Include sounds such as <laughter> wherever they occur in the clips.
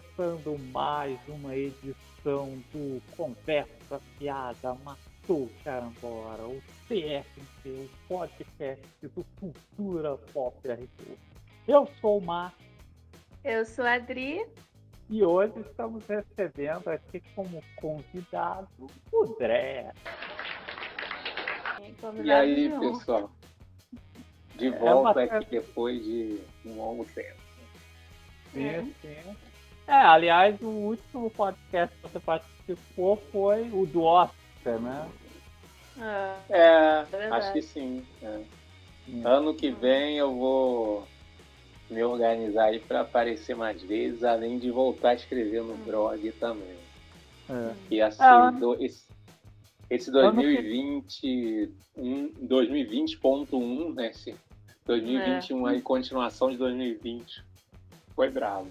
Começando mais uma edição do Conversa Fiada Matou Carambola, o CFC, o podcast do Cultura Pop RP. Eu sou o Marcos Eu sou a Adri. e hoje estamos recebendo aqui como convidado o Dré. E aí, de pessoal? De É volta uma- aqui depois de um longo tempo. Sim, sim. É, aliás, o último podcast que você participou foi o do Oscar, né? Ah, É, verdade. acho que sim. é. Ano que vem eu vou me organizar aí para aparecer mais vezes, além de voltar a escrever no blog também. É. E assim, Ah, do- esse, esse Ano que- 2021, 2020.1, né? Esse 2021 aí, continuação de 2020. Foi bravo.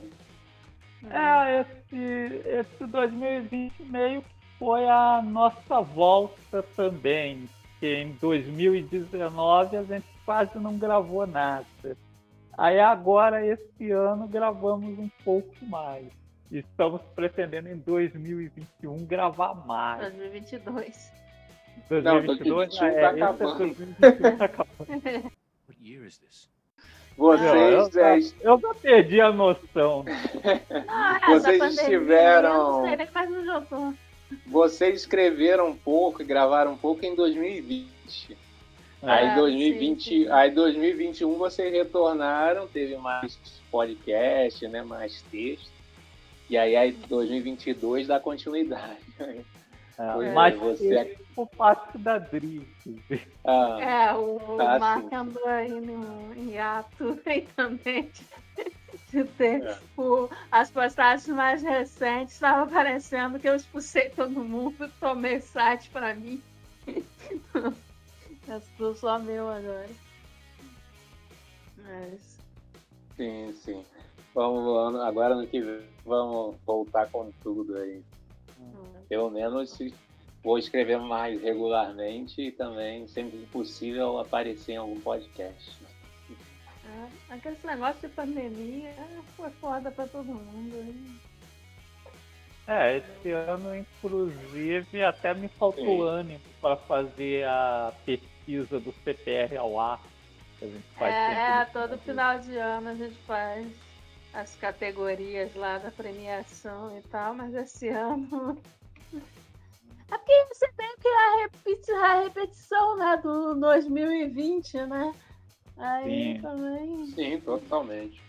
É, esse, esse 2020 meio que foi a nossa volta também. Que em 2019 a gente quase não gravou nada. Aí agora, esse ano, gravamos um pouco mais. E Estamos pretendendo em 2021 gravar mais. 2022. 2022 2021 é, tá esse é acabando. 2021 tá acabando. What year is this? Vocês, eu, é, eu já perdi a noção. Ah, Vocês Eu não sei mais eu tô. vocês escreveram um pouco e gravaram um pouco em 2020. Aí É, 2020, sim, sim. aí 2021 vocês retornaram, teve mais podcast, né, mais texto. E aí, aí 2022 dá continuidade. <laughs> É, Pois é, mas você- esse por parte da Dri. inclusive. Ah, É, o, o Ah, Mark sim. andou aí no, em ato <laughs> aí também de, de ter É. o- as postagens mais recentes. Estava parecendo que eu expulsei todo mundo, tomei o site pra mim. <laughs> É tudo só meu agora. Mas, sim, sim. Vamos, agora no que vem, vamos voltar com tudo aí. Pelo menos vou escrever mais regularmente e também, sempre que possível, aparecer em algum podcast. é, aquele negócio de pandemia é, foi foda pra todo mundo. hein? É, esse ano, inclusive, até me faltou Sim. ânimo para fazer a pesquisa do CPR ao ar. Que a gente faz É, é, todo final de ano a gente faz as categorias lá da premiação e tal, mas esse <laughs> ano. É porque você tem que a, repeti- a repetição né, do 2020, né? Aí Sim. também. Sim, totalmente.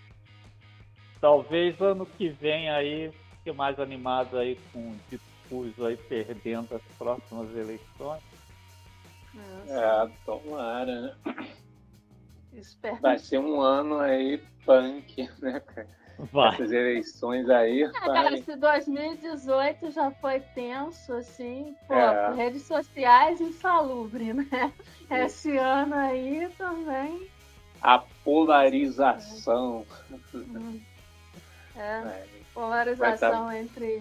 Talvez ano que vem aí fique mais animado aí com o discurso aí perdendo as próximas eleições. É, tomara, né? Espero. Vai ser um ano aí punk, né, cara? Vai. Essas eleições aí. Ah, cara, se 2018 já foi tenso, assim, pô, É. redes sociais insalubre, né? Esse ano aí também. A polarização. É, né? polarização entre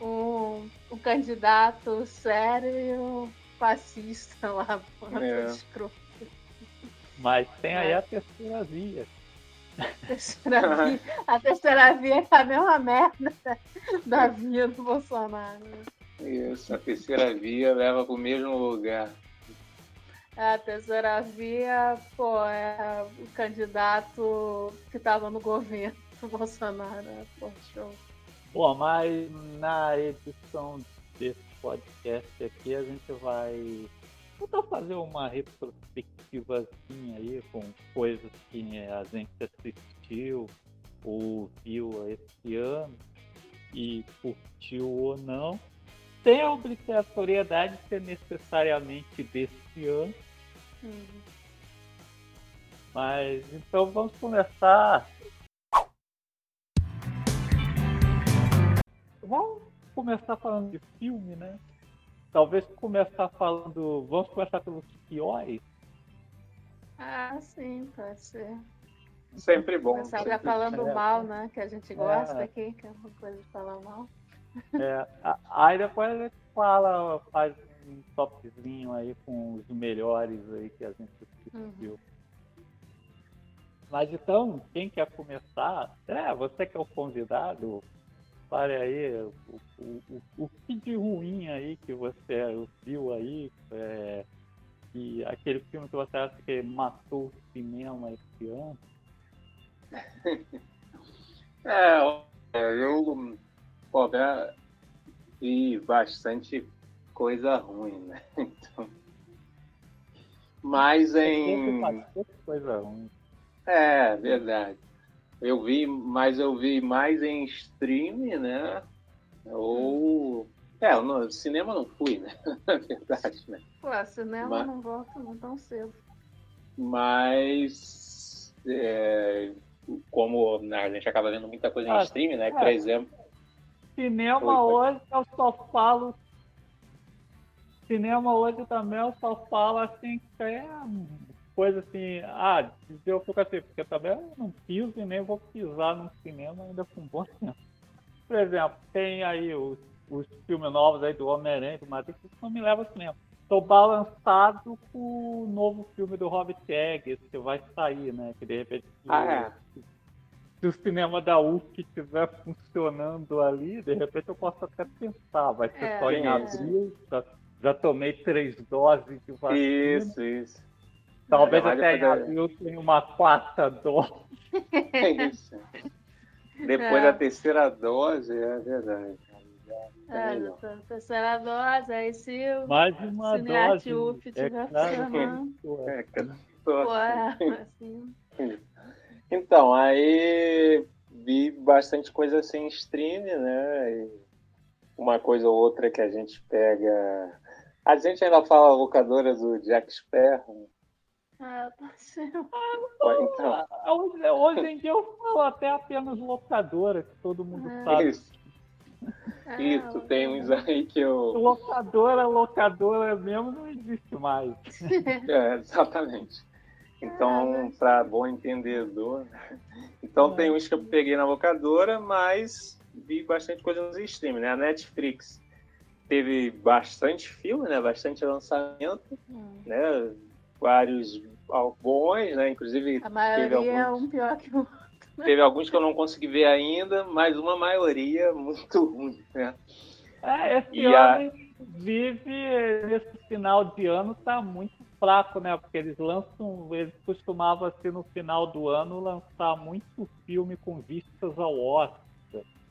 um, um candidato sério e um fascista lá, <laughs> É. escroto. Mas tem aí É. a terceira via. A terceira via, a terceira via é a mesma merda da via do Bolsonaro. Isso, a terceira via leva para o mesmo lugar. É, A terceira via, pô, é o candidato que estava no governo do Bolsonaro. né? Pô, show. Bom, mas na edição desse podcast aqui a gente vai tentar fazer uma retrospectivazinha aí com coisas que a gente assistiu ou viu esse ano e curtiu ou não, sem a obrigatoriedade de ser necessariamente desse ano. Uhum. Mas então vamos começar. Vamos começar falando de filme, né? Talvez começar falando. Vamos começar pelos piores. Ah, sim, pode ser. Sempre bom. Começar já falando É. mal, né? Que a gente gosta É. aqui, que é uma coisa de falar mal. É, aí depois a gente fala, faz um topzinho aí com os melhores aí que a gente assistiu. Mas então, quem quer começar? É, você que é o convidado, fale aí o, o, o, o que de ruim aí que você viu aí, é, e aquele filme que você acha que matou o cinema esse ano. <laughs> É, eu né, vi bastante coisa ruim, né? <laughs> Então, mas em. bastante coisa ruim. É, verdade. Eu vi, mas eu vi mais em streaming, né? Ou. É, no cinema não fui, né? <laughs> Na verdade, né? Pô, cinema Mas- não volta não tão cedo. Mas. é, como né, a gente acaba vendo muita coisa em Ah, streaming, né? é. Por exemplo. Cinema Oi, hoje eu só falo. Cinema hoje também eu só falo assim que é coisa assim. Ah, eu fico assim, porque também eu não piso e nem vou pisar no cinema ainda com um bom tempo. Por exemplo, tem aí os, os filmes novos aí do Homem-Aranha, do Matrix, que não me levam ao cinema. Tô balançado com o novo filme do Hobbit Egg, que vai sair, né? Que de repente Ah, é. se o cinema da UF estiver funcionando ali, de repente eu posso até pensar, vai ser É, só em é. abril, já, já tomei três doses de vacina, Isso, isso. Talvez até em abril tenha uma quarta dose. É isso. Depois É. da terceira dose, é verdade. É, na terceira dose, aí se o Mais uma Cinearte dose. UF é claro que- pô, É, cara. Pô, é, assim, <laughs> Então, aí vi bastante coisa assim em stream, né? E uma coisa ou outra que a gente pega. A gente ainda fala locadora do Jack Sparrow. Ah, tá sendo. Então, Ah, Hoje, hoje em dia eu falo até apenas locadora, que todo mundo É. sabe. isso, Ah, isso, tem uns aí que eu. Locadora, locadora mesmo não existe mais. <laughs> É, exatamente. Então, para bom entendedor. né? Então, tem uns que eu peguei na locadora, mas vi bastante coisa nos streams, né? A Netflix teve bastante filme, né? Bastante lançamento, Hum. né? Vários bons, né? Inclusive, A teve maioria é alguns, um pior que o outro. teve alguns que eu não consegui ver ainda, mas uma maioria muito ruim, né? É, esse E ano vive, nesse final de ano, tá muito fraco, né? Porque eles lançam, eles costumavam assim no final do ano lançar muito filme com vistas ao Oscar.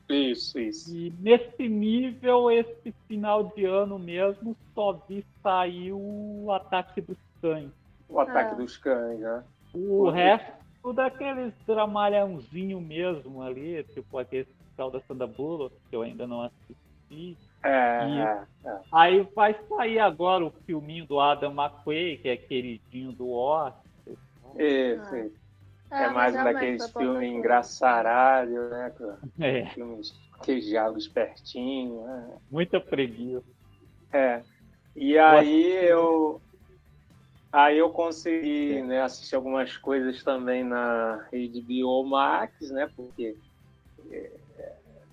Isso, isso. E nesse nível, esse final de ano mesmo, só vi sair o Ataque dos Cães. O ataque Ah. dos cães, né? O Uhum. resto, tudo aqueles dramalhãozinho mesmo ali, tipo aquele especial da Sandra Bullock, que eu ainda não assisti. É, E- é, é. Aí vai sair agora o filminho do Adam McQuay, que é queridinho do Oscar. Isso, Ah. isso. Ah, É mas mais um daqueles filmes engraçaralho, né? cara? É, Filmes que diálogo espertinho, né? muita preguiça. É. E aí eu aí eu consegui né, assistir algumas coisas também na HBO Max, né? Porque é,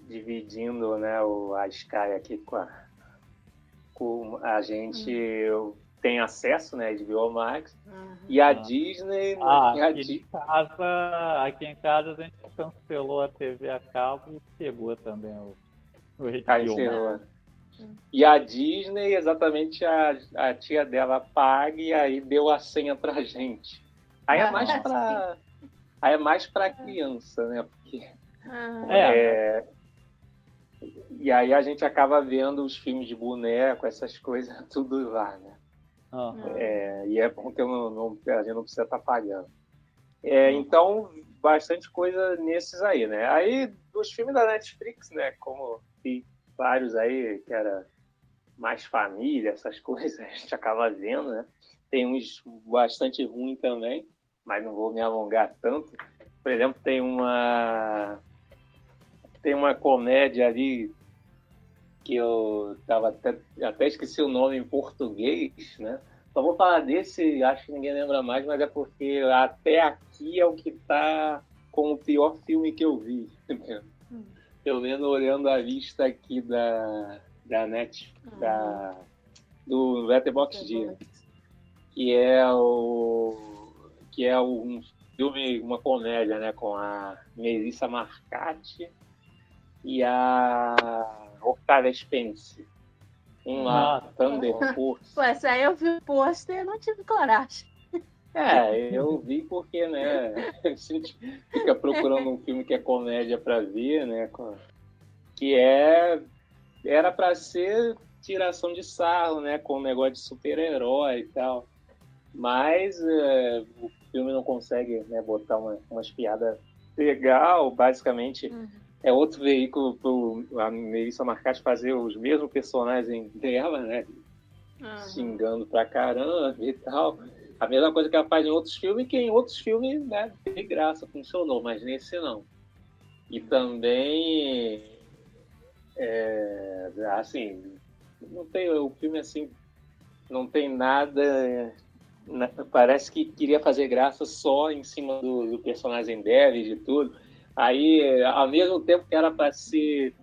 dividindo né, o, a Sky aqui com a, com a gente eu tenho acesso né, à HBO Max Uhum. e a Ah. Disney Ah, e a aqui Di- em casa, aqui em casa a gente cancelou a TV a cabo e pegou também o, o Aí HBO. E a Disney, exatamente a, a tia dela paga e aí deu a senha pra gente. Aí é mais Ah, pra. Aí é mais pra criança, né? Porque, Ah, É. é, E aí a gente acaba vendo os filmes de boneco, essas coisas, <laughs> tudo lá, né? Aham. É, e é bom que eu não, não- a gente não precisa estar pagando. É, então, bastante coisa nesses aí, né? Aí, dos filmes da Netflix, né? Como vários aí, que era mais família, essas <laughs> coisas, a gente acaba vendo, né? Tem uns bastante ruins também, mas não vou me alongar tanto. Por exemplo, tem uma tem uma comédia ali que eu tava até, até esqueci o nome em português, né? Só vou falar desse, acho que ninguém lembra mais, mas é porque até aqui é o que tá com o pior filme que eu vi. <laughs> Pelo menos olhando a lista aqui da, da net, uhum. da, do Letterboxd, que é o que é um filme, uma comédia, né, com a Melissa Marcati e a Octavia Spence. Um lá, ah, Thunder Force. Pô, essa aí eu vi o pôster e não tive coragem. É, eu vi porque, né, <laughs> a gente fica procurando um filme que é comédia para ver, né, que é era para ser tiração de sarro, né, com o um negócio de super-herói e tal. Mas é, o filme não consegue né, botar uma, umas piadas legal, basicamente uhum. é outro veículo para a Melissa Marcati fazer os mesmos personagens dela, né? Uhum. Xingando pra caramba e tal. A mesma coisa que ela faz em outros filmes, que em outros filmes, né, de graça, funcionou, mas nesse não. E também, é, assim, não tem o filme assim, não tem nada né, parece que queria fazer graça só em cima do, do personagem e de tudo. Aí, ao mesmo tempo que era para ser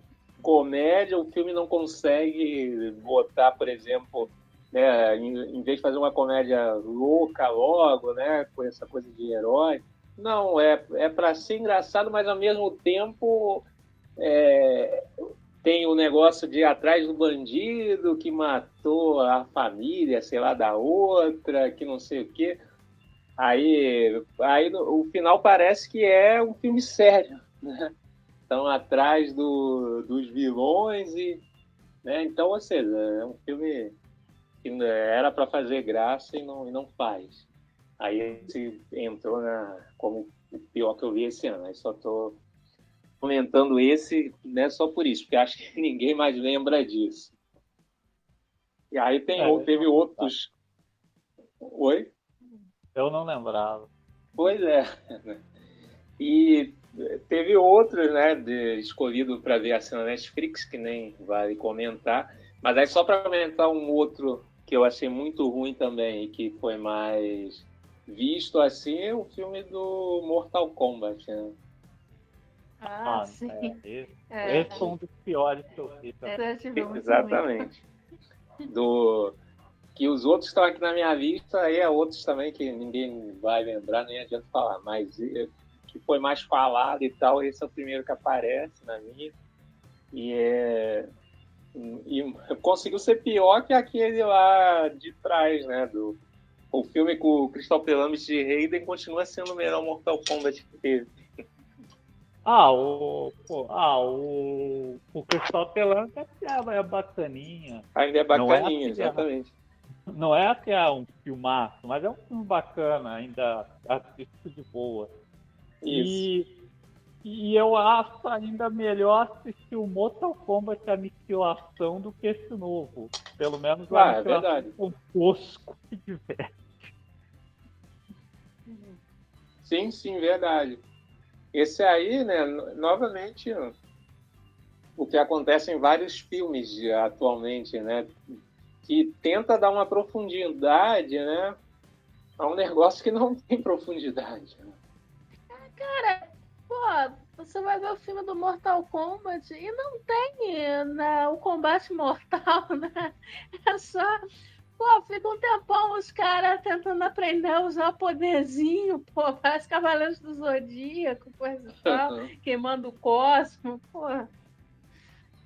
comédia, o filme não consegue botar, por exemplo, né, em, em, vez de fazer uma comédia louca logo, né, com essa coisa de herói, não, é, é para ser engraçado, mas ao mesmo tempo é, tem o negócio de ir atrás do bandido que matou a família, sei lá, da outra, que não sei o quê. Aí, aí o final parece que é um filme sério, né? Estão atrás do, dos vilões e, né? Então, ou seja, é um filme que era para fazer graça e não, e não faz. Aí se entrou na como o pior que eu vi esse ano. Aí só tô comentando esse, né, só por isso, porque acho que <laughs> ninguém mais lembra disso. E aí tem, é, teve outros. Oi? Eu não lembrava. Pois é. E teve outros, né, de, escolhido para ver assim na Netflix, que nem vale comentar. Mas aí só para comentar um outro que eu achei muito ruim também e que foi mais visto assim, é o filme do Mortal Kombat, né? Ah, ah sim. É, esse, é. esse foi um dos piores que eu vi. Exatamente. Do que os outros estão aqui na minha lista, aí é outros também que ninguém vai lembrar, nem adianta falar, mas que foi mais falado e tal, esse é o primeiro que aparece na minha. E é e conseguiu ser pior que aquele lá de trás, né, do o filme com o Crystal Pelamis de Hayden continua sendo o melhor Mortal Kombat que teve. Ah, o. Pô, ah, o. O Cristal Pelanca é, é bacaninha. Ainda é bacaninha, não é exatamente. Não é até um filmaço, mas é um filme bacana, ainda assisto de boa. Isso. E, e eu acho ainda melhor assistir o Mortal Kombat Aniquilação do que esse novo. Pelo menos o ah, é verdade. com tosco que diverte. Sim, sim, verdade. Esse aí, né, novamente, o que acontece em vários filmes de, atualmente, né, que tenta dar uma profundidade, né, a um negócio que não <laughs> tem profundidade. Né? Cara, pô, você vai ver o filme do Mortal Kombat e não tem né, o combate mortal, <laughs> né? É só Pô, fica um tempão os caras tentando aprender a usar poderzinho, pô, parece Cavaleiros do Zodíaco, coisa e tal, queimando o cosmo, pô.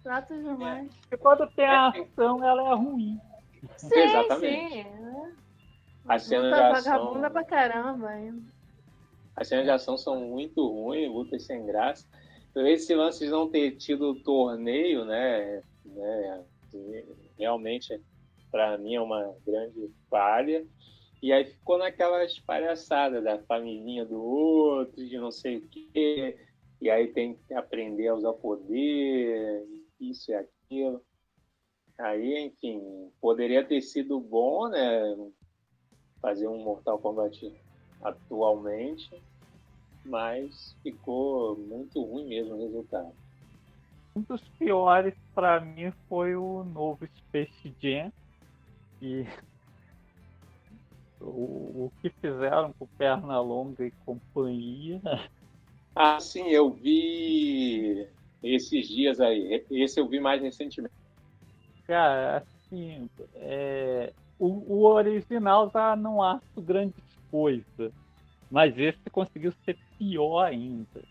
Trato demais. E quando tem a ação, ela é ruim. Sim, Exatamente. sim. Né? As cenas de ação... vagabunda pra caramba ainda. As cenas de ação são muito ruins, lutas sem graça. Então, esse lance de não ter tido torneio, né, né realmente para mim é uma grande falha. E aí ficou naquelas palhaçadas da família do outro, de não sei o quê. E aí tem que aprender a usar poder, isso e aquilo. Aí, enfim, poderia ter sido bom, né? Fazer um Mortal Kombat atualmente, mas ficou muito ruim mesmo o resultado. Um dos piores para mim foi o novo Space Jam. E <laughs> o, o que fizeram com Pernalonga e companhia. Ah, sim, eu vi esses dias aí. Esse eu vi mais recentemente. Cara, assim, é, o, o original já não acho grandes coisas. Mas esse conseguiu ser pior ainda.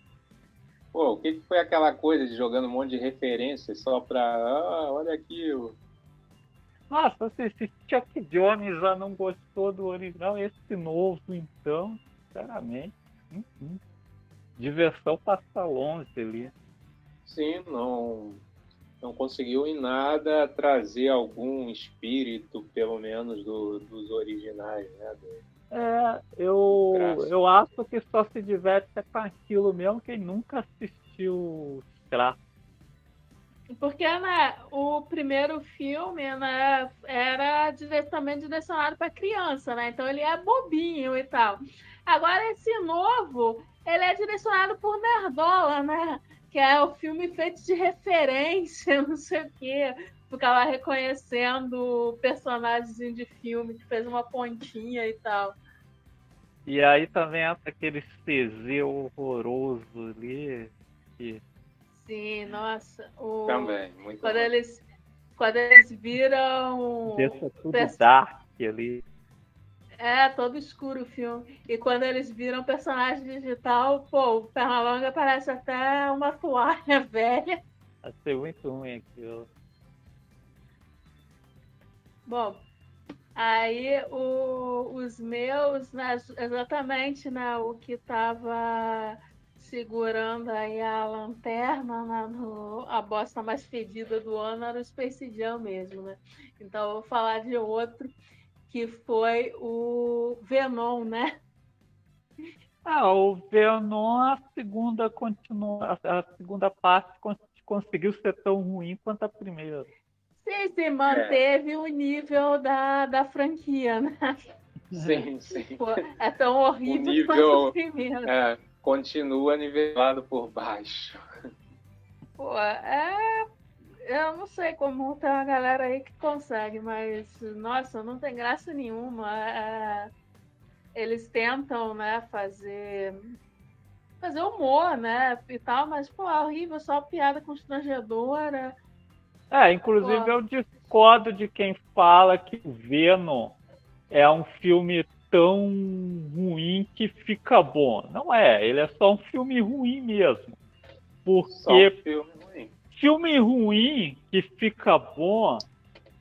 Pô, o que foi aquela coisa de jogando um monte de referências só pra. Ah, olha aqui. O... Nossa, se, se Chuck Jones já não gostou do original, esse novo, então, sinceramente. Enfim, diversão passa longe ali. Sim, não, não conseguiu em nada trazer algum espírito, pelo menos, do, dos originais, né? Do é, eu, eu acho que só se diverte com aquilo mesmo quem nunca assistiu Scraps. Porque né, o primeiro filme né, era diretamente direcionado para criança, né? Então ele é bobinho e tal. Agora esse novo, ele é direcionado por nerdola, né? Que é o filme feito de referência, <laughs> não sei o quê ficava reconhecendo personagens de filme que fez uma pontinha e tal. E aí também aquele CZ horroroso ali. Que... Sim, nossa. O... Também, muito quando bom. eles Quando eles viram. Deixa tudo Pers... dark ali. É, todo escuro o filme. E quando eles viram personagem digital, pô, o Pernalonga parece até uma toalha <laughs> velha. Achei muito ruim aquilo. Bom, aí o, os meus, né, exatamente né, o que estava segurando aí a lanterna, né, no, a bosta mais fedida do ano era o Space Jam mesmo, né? Então eu vou falar de outro que foi o Venom, né? Ah, o Venom, a segunda continua, a segunda parte conseguiu ser tão ruim quanto a primeira. Sim, se manteve é. o nível da, da franquia, né? Sim, <laughs> sim. Pô, é tão horrível o nível, quanto é, continua nivelado por baixo. Pô, é. Eu não sei como tem uma galera aí que consegue, mas nossa, não tem graça nenhuma. É, eles tentam, né, fazer fazer humor, né, e tal, mas pô, é horrível, só piada constrangedora. É, inclusive eu discordo de quem fala que o Venom é um filme tão ruim que fica bom. Não é, ele é só um filme ruim mesmo. Porque um filme ruim. filme ruim que fica bom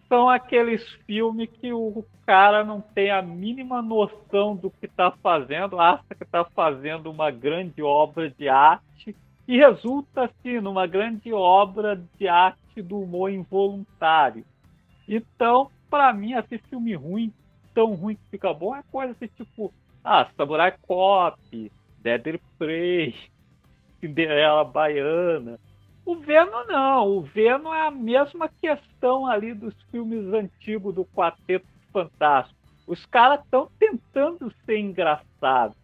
são aqueles filmes que o cara não tem a mínima noção do que está fazendo, acha que está fazendo uma grande obra de arte e resulta assim numa grande obra de arte do humor involuntário. Então, para mim, esse filme ruim, tão ruim que fica bom, é coisa assim, tipo, ah, Samurai Cop, Deadly Prey, Cinderela Baiana. O Venom não, o Venom é a mesma questão ali dos filmes antigos do Quarteto Fantástico. Os caras estão tentando ser engraçados.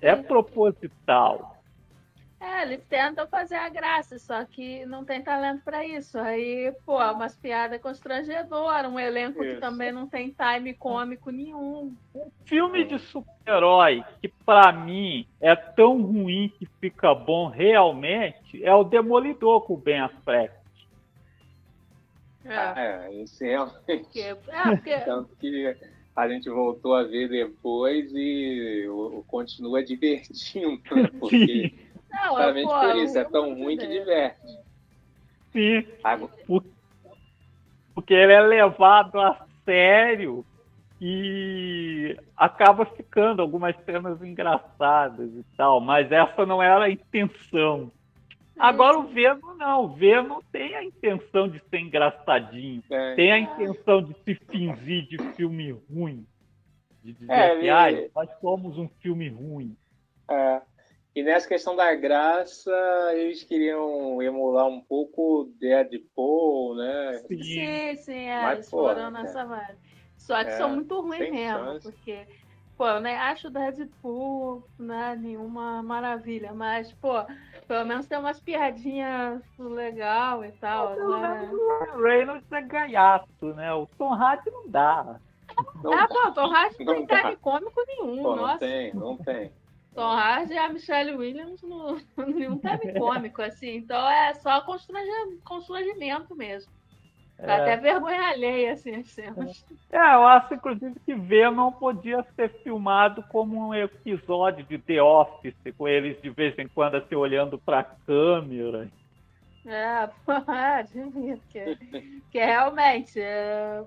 É proposital. É, eles tentam fazer a graça, só que não tem talento para isso. Aí, pô, umas piadas constrangedoras, um elenco isso. que também não tem time cômico nenhum. Um filme de super-herói que para mim é tão ruim que fica bom realmente é o Demolidor com o Ben Affleck. É, ah, é esse realmente. Porque, é, porque... <laughs> Tanto que a gente voltou a ver depois e o, o continua divertindo, porque Não, pô, por isso, é tão ruim que diverte. Sim. Porque ele é levado a sério e acaba ficando algumas cenas engraçadas e tal, mas essa não era a intenção. Agora o Venom não, o Venom tem a intenção de ser engraçadinho, é. tem a intenção de se fingir de filme ruim, de dizer é, que ele... nós somos um filme ruim. É. E nessa questão da graça, eles queriam emular um pouco Deadpool, né? Sim, sim, sim é, Mas, eles foram nessa vibe. Só que é, são muito ruins mesmo, chance. porque, pô, eu nem acho Deadpool né, nenhuma maravilha, mas, pô, pelo menos tem umas piadinhas legal e tal. Né? O Reynolds é gaiato, né? O Tom Hardy não dá. Não, ah, pô, Tom Hardy não tem time cômico nenhum, pô, nossa. Não tem, não tem. Tom Hardy e a Michelle Williams no <laughs> nenhum time <laughs> cômico, assim. Então é só constrangimento mesmo. Dá é. até vergonha alheia, assim, as cenas. É, eu acho, inclusive, que Venom podia ser filmado como um episódio de The Office, com eles de vez em quando assim, olhando pra câmera. É, <laughs> é devia, que, que realmente. É,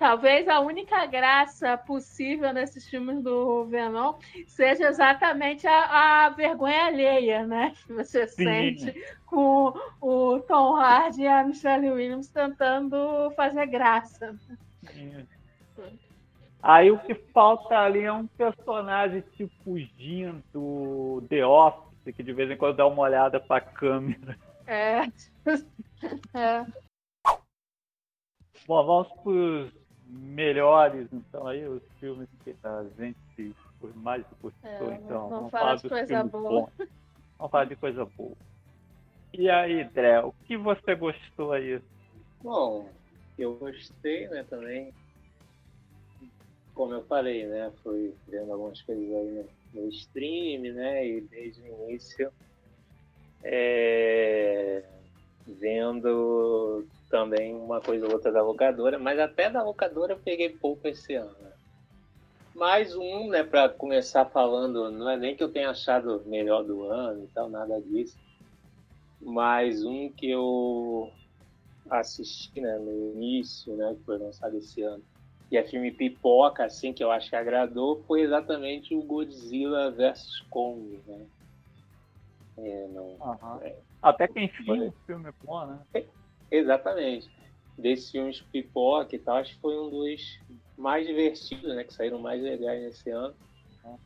talvez a única graça possível nesses filmes do Venom seja exatamente a, a vergonha alheia, né? Que você Sim. sente com o Tom Hardy e a Michelle Williams tentando fazer graça. Sim. Aí o que falta ali é um personagem tipo Jim do The Office, que de vez em quando dá uma olhada para a câmera. É. <laughs> é. Bom, vamos para os melhores, então, aí, os filmes que a gente mais gostou, é, então. Vamos, vamos falar de coisa boa. Bons. Vamos falar de coisa boa. E aí, Dré, o que você gostou aí? Bom, eu gostei, né, também. Como eu falei, né, fui vendo algumas coisas aí no, no stream, né, e desde o início é, vendo também uma coisa ou outra da locadora, mas até da locadora eu peguei pouco esse ano. Né? Mais um, né, para começar falando, não é nem que eu tenha achado melhor do ano e tal, nada disso. Mais um que eu assisti, né, no início, né, que foi lançado esse ano. E é filme pipoca, assim, que eu acho que agradou, foi exatamente o Godzilla vs Kong, né? É, não, uhum. é, Até que enfim o filme é bom, né? É, Exatamente. Desses filmes pipoca e tal, acho que foi um dos mais divertidos, né? Que saíram mais legais nesse ano.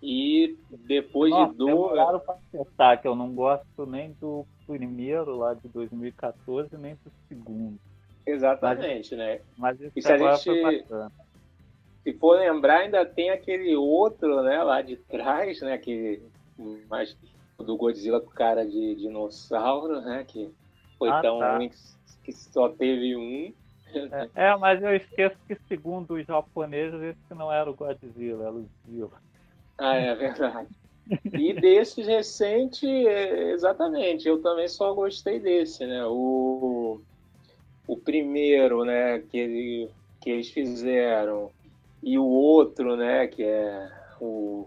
E depois Nossa, de dois. Claro para acertar que eu não gosto nem do primeiro lá de 2014, nem do segundo. Exatamente, mas, né? Mas isso e se a gente, se for lembrar, ainda tem aquele outro, né, lá de trás, né? Que mais do Godzilla com cara de dinossauro, né? Que foi ah, tão tá. ruim que só teve um. É, é, mas eu esqueço que, segundo os japoneses, esse não era o Godzilla, era o Zilla. Ah, é verdade. E desses recentes, é, exatamente, eu também só gostei desse, né? O, o primeiro, né, que, ele, que eles fizeram, e o outro, né, que é o,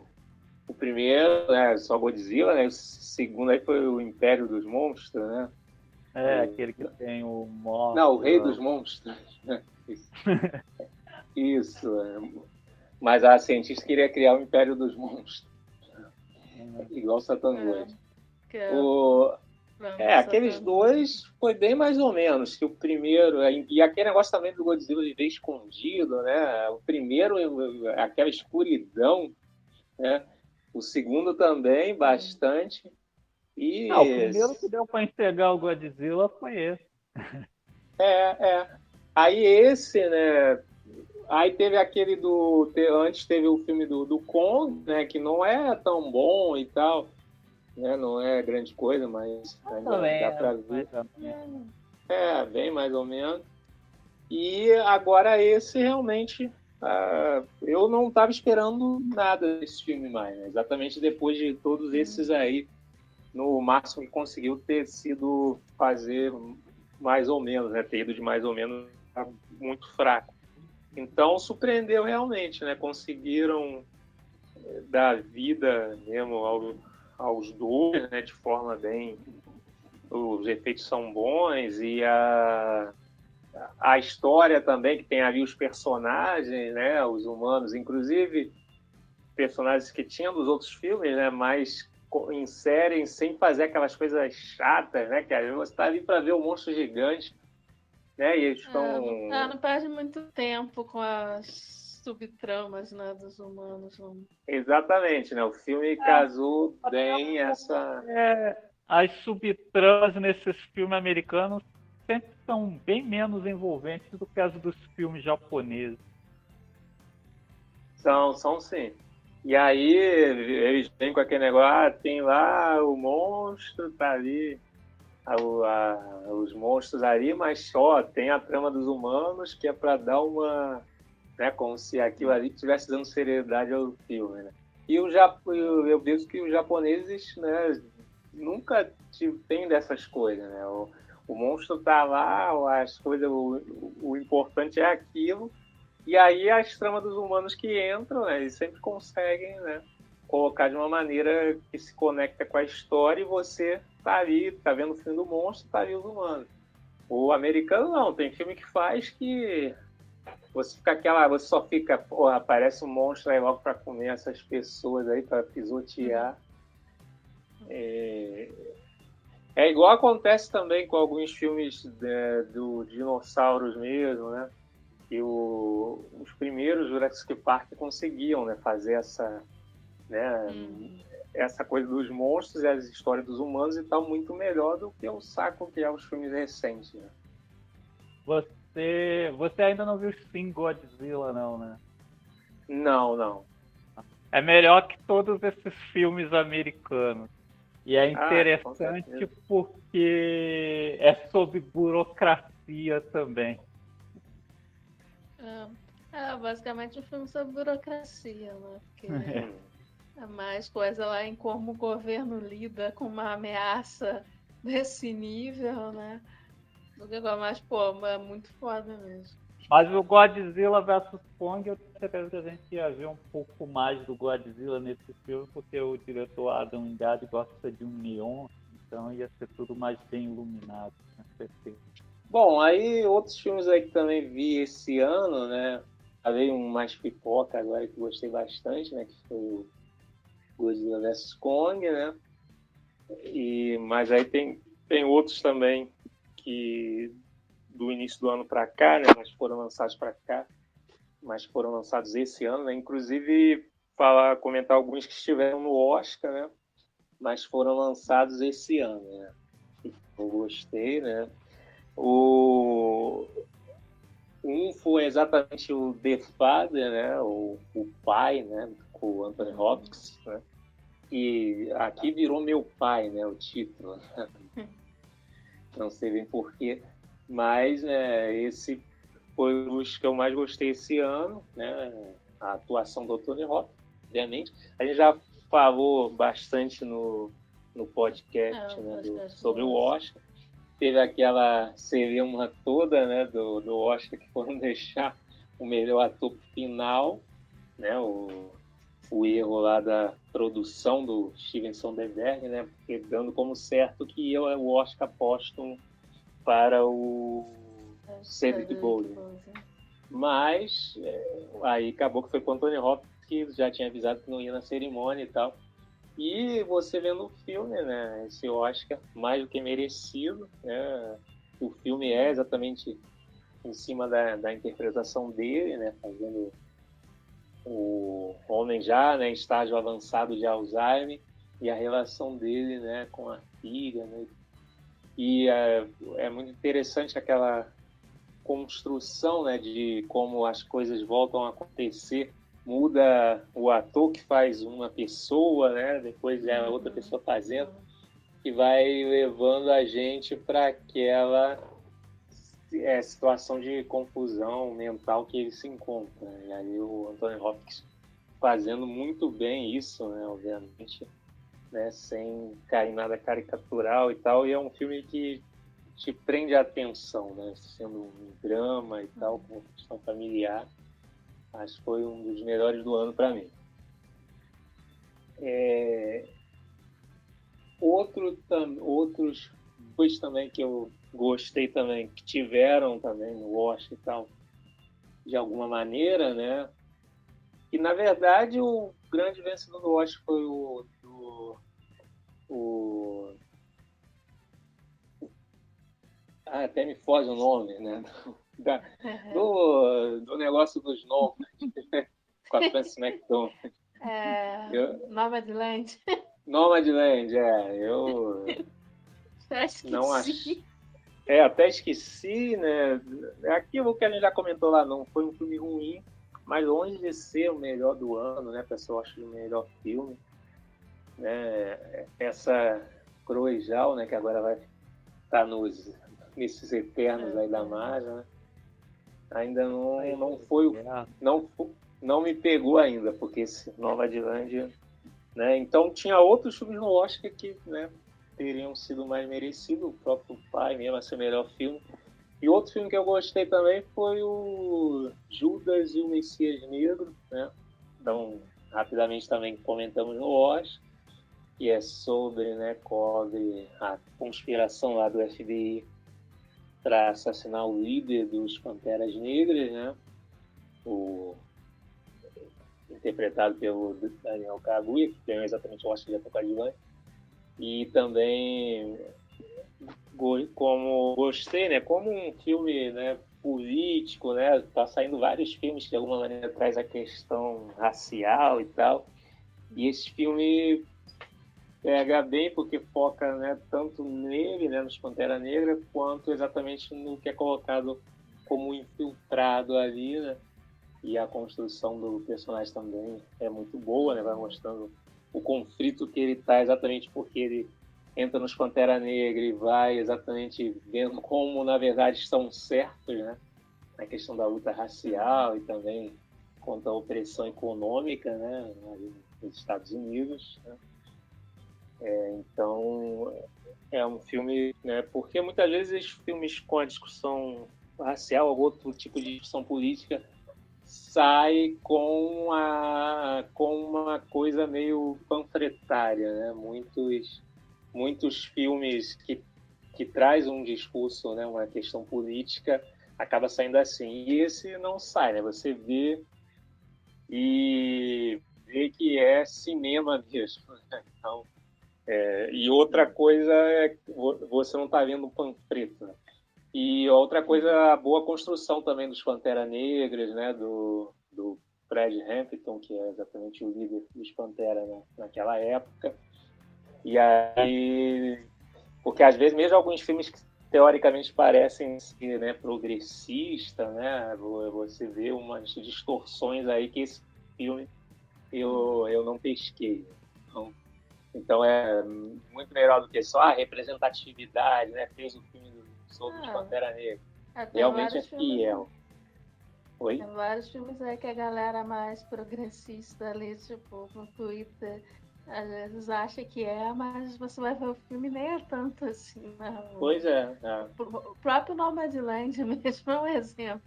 o primeiro, né, só Godzilla, né? O segundo aí foi o Império dos Monstros, né? É, aquele que tem o monstro. Não, o Rei dos Monstros. <laughs> Isso. <laughs> Isso. É. Mas a cientista queria criar o Império dos Monstros. Igual Satan é. é. O... É, aqueles dois foi bem mais ou menos que o primeiro. É, e aquele negócio também do Godzilla de ver escondido, né? O primeiro, aquela escuridão, né? O segundo também, bastante. E Não, o primeiro que deu para entregar o Godzilla foi esse. É, é. Aí esse, né? Aí teve aquele do. Antes teve o filme do, do Kong, né? Que não é tão bom e tal. Né, não é grande coisa, mas ainda dá pra ver. É, bem mais ou menos. E agora esse realmente. Uh, eu não estava esperando nada desse filme mais, né? exatamente depois de todos esses aí no máximo que conseguiu ter sido fazer mais ou menos, né? Ter ido de mais ou menos muito fraco. Então surpreendeu realmente, né? Conseguiram eh, dar vida mesmo ao, aos dois, né? De forma bem, os efeitos são bons e a a história também que tem ali os personagens, né? Os humanos, inclusive personagens que tinham dos outros filmes, né? Mas inserem sem fazer aquelas coisas chatas, né? Que você tá ali para ver o um monstro gigante, né? E eles estão. É, não, não perde muito tempo com as subtramas né, dos humanos. Não. Exatamente, né? O filme é, casou bem essa. É, as subtramas nesses filmes americanos sempre são bem menos envolventes do que as dos filmes japoneses. São, são sim. E aí eles vêm com aquele negócio, ah, tem lá o monstro, tá ali, a, a, os monstros ali, mas só tem a trama dos humanos que é para dar uma, né, como se aquilo ali estivesse dando seriedade ao filme, né? E o, eu, eu vejo que os japoneses, né, nunca tem dessas coisas, né? O, o monstro tá lá, as coisas, o, o importante é aquilo, e aí as tramas dos humanos que entram, né, eles sempre conseguem, né, colocar de uma maneira que se conecta com a história e você tá ali, tá vendo o filme do monstro, tá ali os humanos. O americano não, tem filme que faz que você fica aquela, você só fica, porra, aparece um monstro aí logo para comer essas pessoas aí para pisotear. É... é, igual acontece também com alguns filmes de, do dinossauros mesmo, né? Que o, os primeiros Jurassic Park conseguiam né, fazer essa, né, hum. essa coisa dos monstros e as histórias dos humanos e tal muito melhor do que o saco que é os filmes recentes. Né? Você, você ainda não viu Shin Godzilla, não, né? Não, não. É melhor que todos esses filmes americanos. E é ah, interessante ah, porque é sobre burocracia também. É, basicamente um filme sobre burocracia, né? Porque é mais coisa lá em como o governo lida com uma ameaça <laughs> desse nível, né? Do que mais, pô, é muito foda mesmo. Mas o Godzilla vs Kong, eu tenho certeza que a gente ia ver um pouco mais do Godzilla nesse filme, porque o diretor Adam Wingard gosta de um neon, então ia ser tudo mais bem iluminado, com certeza. Bom, aí outros filmes aí que também vi esse ano, né? Veio um mais pipoca agora que gostei bastante, né? Que foi o Godzilla vs Kong, né? E, mas aí tem, tem outros também que do início do ano para cá, né? Mas foram lançados para cá, mas foram lançados esse ano, né? Inclusive falar, comentar alguns que estiveram no Oscar, né? Mas foram lançados esse ano, né? Eu gostei, né? O um foi exatamente o The Father, né? O, o pai, né? Com o Anthony Hopkins, né? E aqui virou meu pai, né? O título. <laughs> Não sei bem porquê, mas né, esse foi os que eu mais gostei esse ano, né? A atuação do Anthony Hopkins, obviamente. A gente já falou bastante no, no podcast, né, do, sobre o Oscar teve aquela cerimônia toda né, do, do Oscar que foram <laughs> deixar o melhor ator final, né, o, o erro lá da produção do Steven Soderbergh, né, porque dando como certo que é o Oscar póstumo para o Cedric Bowling. Mas é, aí acabou que foi com o Anthony Hopkins, que já tinha avisado que não ia na cerimônia e tal. E você vendo o filme, né? Esse Oscar mais do que merecido, né? O filme é exatamente em cima da, da interpretação dele, né? Fazendo o homem já, né? Estágio avançado de Alzheimer e a relação dele, né? Com a filha, né? E é, é muito interessante aquela construção, né? De como as coisas voltam a acontecer muda o ator que faz uma pessoa, né? Depois é outra pessoa fazendo, que vai levando a gente para aquela é, situação de confusão mental que ele se encontra. E aí o Anthony Hopkins fazendo muito bem isso, né? Obviamente, né? Sem cair nada caricatural e tal. E é um filme que te prende a atenção, né? Sendo um drama e tal, com questão familiar Que foi um dos melhores do ano para mim. É... Outro, tam... Outros dois também que eu gostei também, que tiveram também no Oscar e tal, de alguma maneira, né? E na verdade o grande vencedor do Oscar foi o, do, o ah, até me foge o nome, né? Da, do, do negócio dos nomes <laughs> com a Frances McDormand. É, eu, Nomadland. Nomadland, é. Eu <laughs> não acho. É, até esqueci, né? É aquilo que a gente já comentou lá, não foi um filme ruim, mas longe de ser o melhor do ano, né? Pessoal, acho o melhor filme, né? Essa Croijal, né? Que agora vai estar nos nesses eternos aí da Marvel, né? Ainda não, não foi não não me pegou ainda, porque esse Nova Zelândia, né? Então tinha outros filmes no Oscar que, né? Teriam sido mais merecidos, o próprio Pai mesmo a ser o melhor filme. E outro filme que eu gostei também foi o Judas e o Messias Negro, né? Então, rapidamente também comentamos no Oscar, que é sobre, né, cobre a conspiração lá do FBI para assassinar o líder dos Panteras Negras, né? O interpretado pelo Daniel Kaguya, que ganhou exatamente o Oscar de ator. E também como gostei, né? Como um filme, né, político, né? Tá saindo vários filmes que de alguma maneira traz a questão racial e tal. E esse filme pega bem porque foca, né, tanto nele, né, nos Pantera Negra, quanto exatamente no que é colocado como infiltrado ali, né? E a construção do personagem também é muito boa, né? Vai mostrando o conflito que ele tá exatamente porque ele entra nos Pantera Negra e vai exatamente vendo como, na verdade, estão certos, né? Na questão da luta racial e também contra a opressão econômica, né? Nos Estados Unidos, né? É, então, é um filme, né? Porque muitas vezes filmes com a discussão racial ou outro tipo de discussão política sai com a com uma coisa meio panfletária, né? Muitos muitos filmes que, que traz um discurso, né, uma questão política, acaba saindo assim. E esse não sai, né? Você vê e vê que é cinema mesmo. Né? Então, é, e outra coisa é você não está vendo um panfleto. Né? E outra coisa, a boa construção também dos Pantera Negras, né? Do, do Fred Hampton, que é exatamente o líder dos Pantera né? naquela época. E aí, porque às vezes mesmo alguns filmes que teoricamente parecem ser né, progressista, né, você vê umas distorções aí que esse filme eu, eu não pesquei. Então, então é muito melhor do que só a representatividade, né? Fez o filme sobre ah, Pantera Negra. É, Realmente é fiel. Oi? Tem vários filmes aí que a galera mais progressista ali, tipo, no Twitter, às vezes acha que é, mas você vai ver o filme nem é tanto assim, não. Pois é. é. O próprio Nomadland <laughs> mesmo é um exemplo.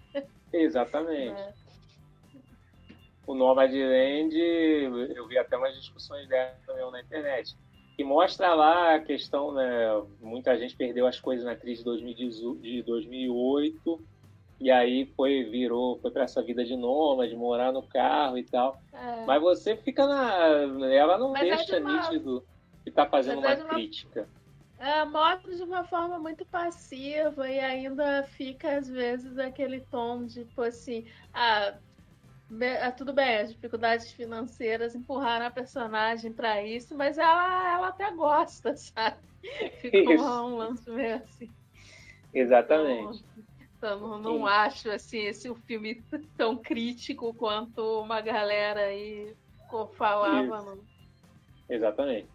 Exatamente. É. O Nomadland, eu vi até umas discussões dela também na internet, que mostra lá a questão, né, muita gente perdeu as coisas na crise de 2008, e aí foi, virou, foi para essa vida de nômade, morar no carro e tal. É. Mas você fica na. Ela não Mas é deixa é de uma... nítido que tá fazendo Mas é uma, crítica. É, mostra de uma forma muito passiva e ainda fica, às vezes, aquele tom de, tipo assim, ah tudo bem, as dificuldades financeiras empurraram a personagem para isso, mas ela, ela até gosta, <laughs> sabe? Ficou um lance meio assim. Exatamente. Então, então, não acho assim, esse um filme tão crítico quanto uma galera aí falava. Não. Exatamente.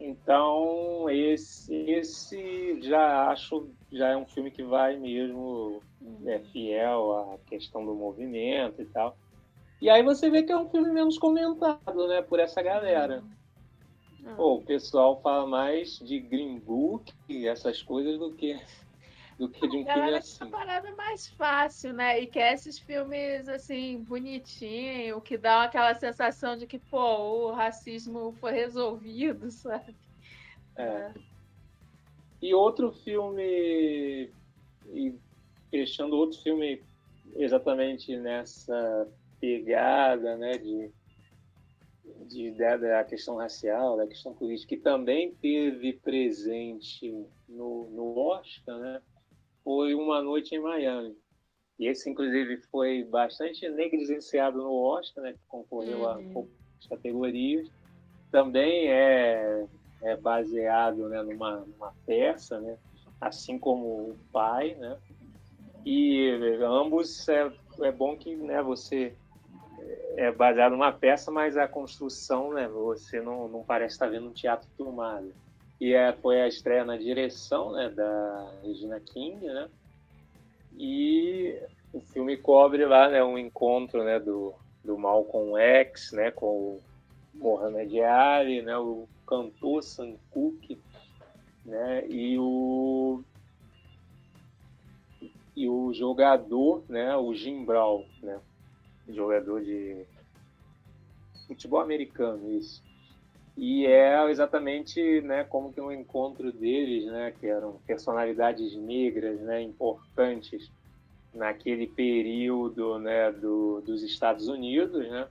Então, esse, esse já acho já é um filme que vai mesmo é fiel à questão do movimento e tal. E aí você vê que é um filme menos comentado, né, por essa galera. Uhum. Pô, o pessoal fala mais de Green Book e essas coisas do que do que de um filme assim. uma parada mais fácil, né? E que é esses filmes, assim, bonitinho, que dá aquela sensação de que, pô, o racismo foi resolvido, <laughs> sabe? É. é. E outro filme, e fechando outro filme exatamente nessa pegada, né, de, de da, da questão racial, da questão política, que também teve presente no, no Oscar, né, foi Uma Noite em Miami. E esse, inclusive, foi bastante negligenciado no Oscar, né, que concorreu uhum. a categorias. Também é, é baseado né, numa, numa peça, né, assim como o pai, né? E ambos é, é bom que né, você é baseado numa peça, mas a construção, né, você não, não parece estar vendo um teatro filmado. E é, foi a estreia na direção né, da Regina King, né? E o filme cobre lá né, um encontro né, do, do X né, com o Mohamed Ali, né, o cantor Sam Cooke, né, e o e o jogador, né, o Jim Brown, né, jogador de futebol americano, isso. E é exatamente, né, como que um encontro deles, né, que eram personalidades negras, né, importantes naquele período, né, do, dos Estados Unidos, né,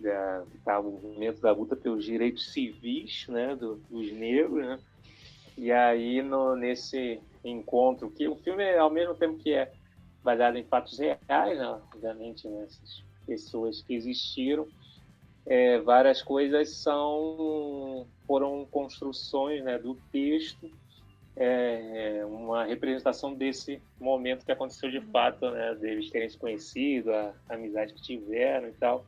da, tá, o movimento da luta pelos direitos civis, né, do, dos negros, né, e aí no, nesse encontro, que o filme, ao mesmo tempo que é baseado em fatos reais, né, obviamente, né, pessoas que existiram, é, várias coisas são foram construções né, do texto, é, uma representação desse momento que aconteceu de fato, né, deles terem se conhecido, a, a amizade que tiveram e tal.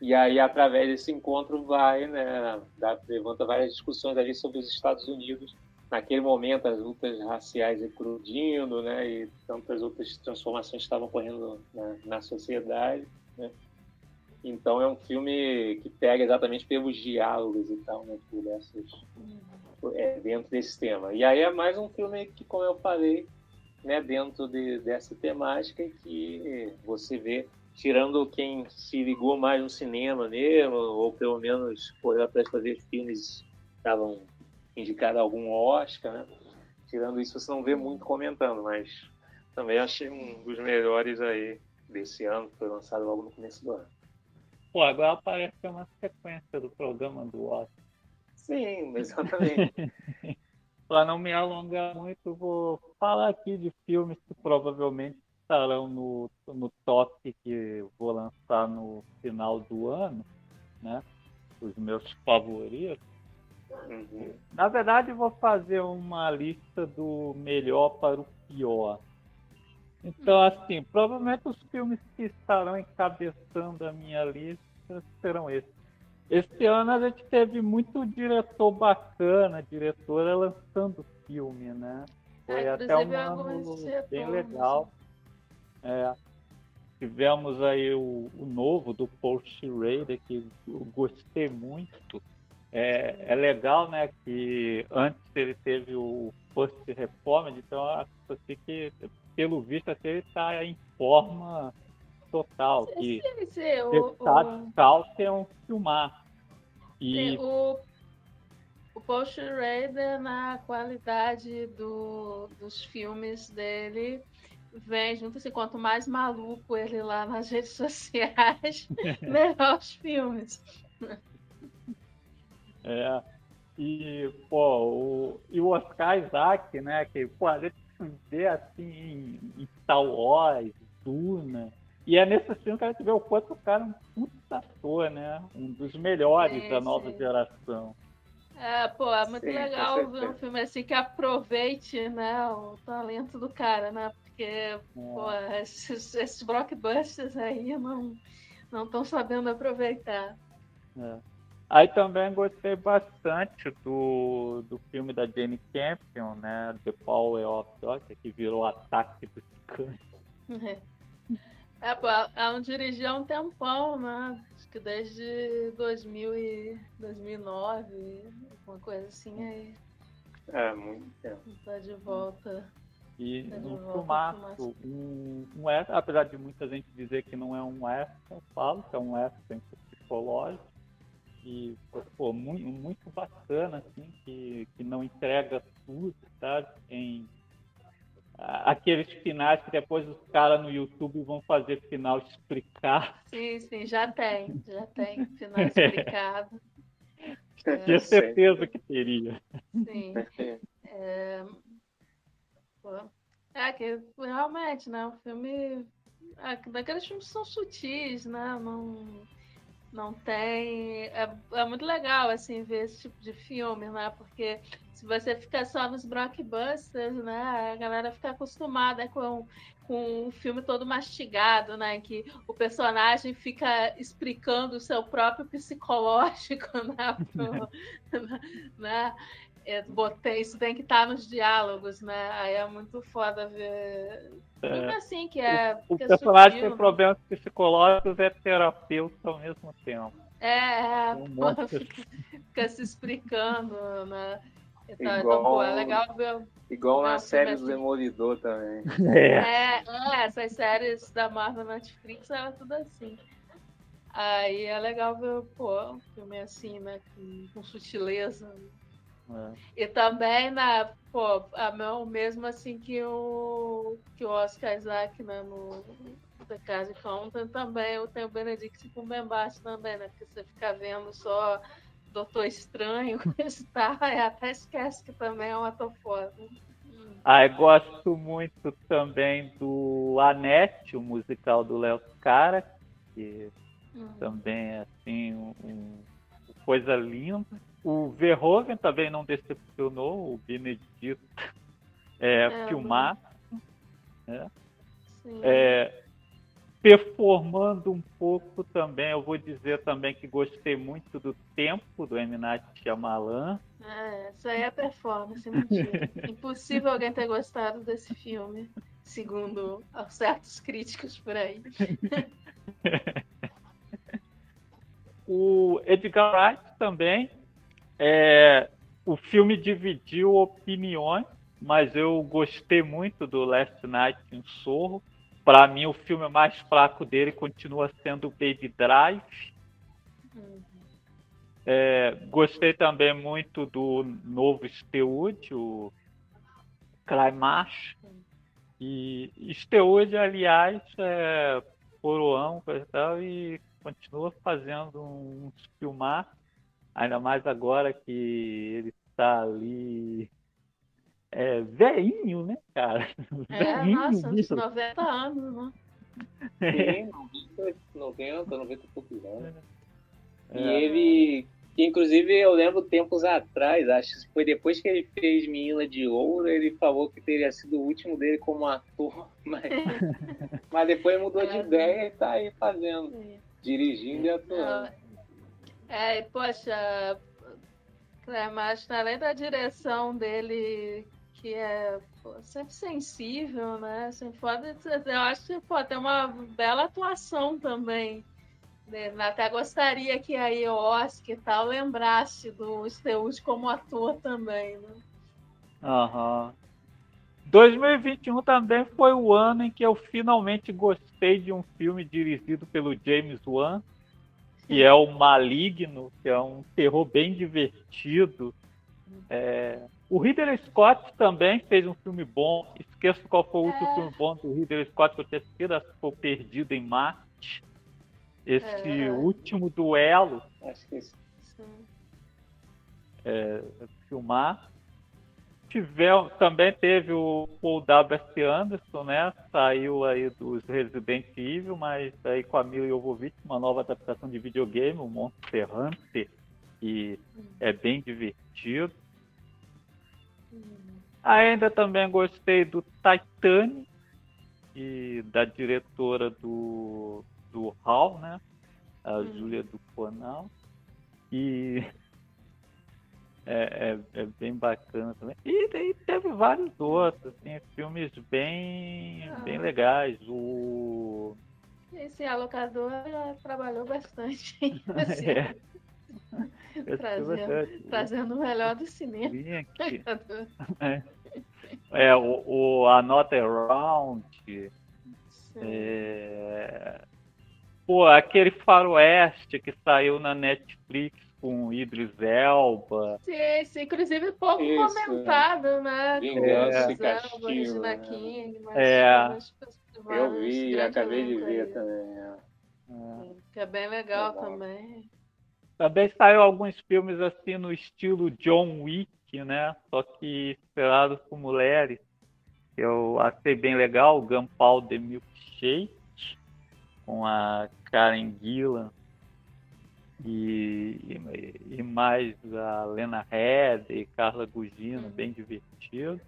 E aí, através desse encontro, vai, né, dá, levanta várias discussões ali sobre os Estados Unidos. Naquele momento as lutas raciais eclodindo, né, e tantas outras transformações estavam ocorrendo na, na sociedade, né. Então é um filme que pega exatamente pelos diálogos e tal, né, por essas, é, dentro desse tema. E aí é mais um filme que, como eu falei, né, dentro de, dessa temática que você vê, tirando quem se ligou mais no cinema mesmo, ou pelo menos foi atrás para ver filmes que estavam indicado a algum Oscar, né? Tirando isso, você não vê muito comentando, mas também achei um dos melhores aí desse ano, que foi lançado logo no começo do ano. Pô, agora parece que é uma sequência do programa do Oscar. Sim, exatamente. <laughs> Para não me alongar muito, vou falar aqui de filmes que provavelmente estarão no, no top que vou lançar no final do ano, né? Os meus favoritos. Uhum. Na verdade, vou fazer uma lista do melhor para o pior. Então, assim, provavelmente os filmes que estarão encabeçando a minha lista serão esses. Esse ano a gente teve muito diretor bacana, diretora lançando filme, né? Foi é, até um ano bem legal. É, tivemos aí o, o novo do Paul Schrader, que eu gostei muito. É, é legal, né, que antes ele teve o Post Reformed, então acho assim que, pelo visto, até ele está em forma total. Que o, o... é um filmar. E... O, o Post Raider, na qualidade do, dos filmes dele, vem junto assim, quanto mais maluco ele lá nas <laughs> redes sociais, <laughs> melhor os filmes. É, e, pô, o, e o Oscar Isaac, né? Que, pô, a gente vê assim em, Star Wars, Duna. E é nesse filme que a gente vê o quanto o cara é um puta ator, né? Um dos melhores sim, da nova sim. geração. É, pô, é muito sim, legal ver um filme assim que aproveite, né, o talento do cara, né? Porque, é. pô, esses, esses blockbusters aí não não estão sabendo aproveitar. É. Aí também gostei bastante do, do filme da Jane Campion, né? The Power of Dog, que virou Ataque dos Cães. <laughs> É. Pô, ela dirigiu há um tempão, né? Acho que desde 2000 e 2009, uma coisa assim aí. É, muito tempo. Tá de volta. E tá um filmaço, um, um apesar de muita gente dizer que não é um extra, eu falo que é um extra psicológico, e pô, muito, muito bacana, assim, que, que não entrega tudo, sabe? Tem aqueles finais que depois os caras no YouTube vão fazer final explicar. Sim, sim, já tem, já tem <laughs> final explicado. é, Tinha certeza que teria. Sim. É, é que realmente, né? O filme. É, daqueles filmes são sutis, né? Não não tem. É, é muito legal assim ver esse tipo de filme, né? Porque se você ficar só nos blockbusters, né? A galera fica acostumada com, com o filme todo mastigado, né? Que o personagem fica explicando o seu próprio psicológico, <laughs> né? Pro, <laughs> né? É, botei, isso tem que estar nos diálogos, né? Aí é muito foda ver. É. assim, que é. O, o que é personagem sutil, tem né? problemas psicológicos é terapeuta ao mesmo tempo. É, é um <laughs> fica se explicando, né? Então, igual, então, pô, é legal ver. Igual na série do Demolidor também. <laughs> É. é, essas séries da Marvel Netflix era tudo assim. Aí é legal ver, pô, um filme assim, né? Com, com sutileza. É. E também na, pô, a mão mesmo assim que o que o Oscar Isaac né, no The Case Fountain também tem o Benedict Cumberbatch também, né? Porque você fica vendo só Doutor Estranho, <laughs> e tal, e até esquece que também é um ator foda. Ah, eu gosto muito também do Anete, o musical do Léo Cara, que hum. também é assim, um, um, coisa linda. O Verhoeven também não decepcionou, o Benedito é, é filmar. Né? É, performando um pouco também, eu vou dizer também que gostei muito do tempo do M. Night Shyamalan. É, isso aí é performance, mentira. <laughs> Impossível alguém ter gostado desse filme, segundo certos críticos por aí. <laughs> o Edgar Wright também é, o filme dividiu opiniões, mas eu gostei muito do Last Night em Sorro. Para mim, o filme mais fraco dele continua sendo Baby Drive. Uhum. É, gostei também muito do novo Stewood, o Climax. E Stewood, aliás, é coroão e continua fazendo uns filmar Ainda mais agora que ele está ali é, veinho, né, cara? É, <laughs> veinho, nossa, uns 90 anos, né? Sim, 90, 90 e poucos anos. É. E ele, inclusive, eu lembro tempos atrás, acho que foi depois que ele fez Menina de Ouro, ele falou que teria sido o último dele como ator, <laughs> mas, <laughs> mas depois mudou é. de ideia e tá aí fazendo, dirigindo e atuando. É, poxa, é, mas além da direção dele, que é pô, sempre sensível, né? Assim, pode, eu acho que pode ter uma bela atuação também. Né? Até gostaria que o Oscar e tal lembrasse do Steus como ator também, né? Aham. Uhum. 2021 também foi o ano em que eu finalmente gostei de um filme dirigido pelo James Wan, que é o Maligno, que é um terror bem divertido. É... O Ridley Scott também fez um filme bom. Esqueço qual foi o último é... filme bom do Ridley Scott que eu tinha assistido, acho que foi Perdido em Marte. Esse é... último duelo. Acho que sim. É, filmar também teve o Paul W.S. Anderson, né? Saiu aí dos Resident Evil, mas aí com a Mila Jovovich, uma nova adaptação de videogame, o Monster Hunter, que é bem divertido. Ainda também gostei do Titanic, e da diretora do, do Hall, né? A hum. Júlia do Conal. E é, é, é, bem bacana também. E daí teve vários outros, assim, filmes bem, ah. bem legais. O... Esse alocador trabalhou bastante. <laughs> Assim, <laughs> é. trazendo, trazendo o melhor do cinema. <laughs> é. é, o, o Another Round. É... Pô, aquele faroeste que saiu na Netflix com Idris Elba. Sim, sim, inclusive pouco Isso, comentado, né? Vingança e Castigo. Né? King, mas é. Eu vi, acabei de ver aí. também. É. É. Que é bem legal, legal, também. Também saiu alguns filmes assim no estilo John Wick, né? Só que esperados por mulheres. Eu achei bem legal, o Gunpowder Milkshake, com a Karen Gillan e, e, e mais a Lena Headey e Carla Gugino, uhum. bem divertido.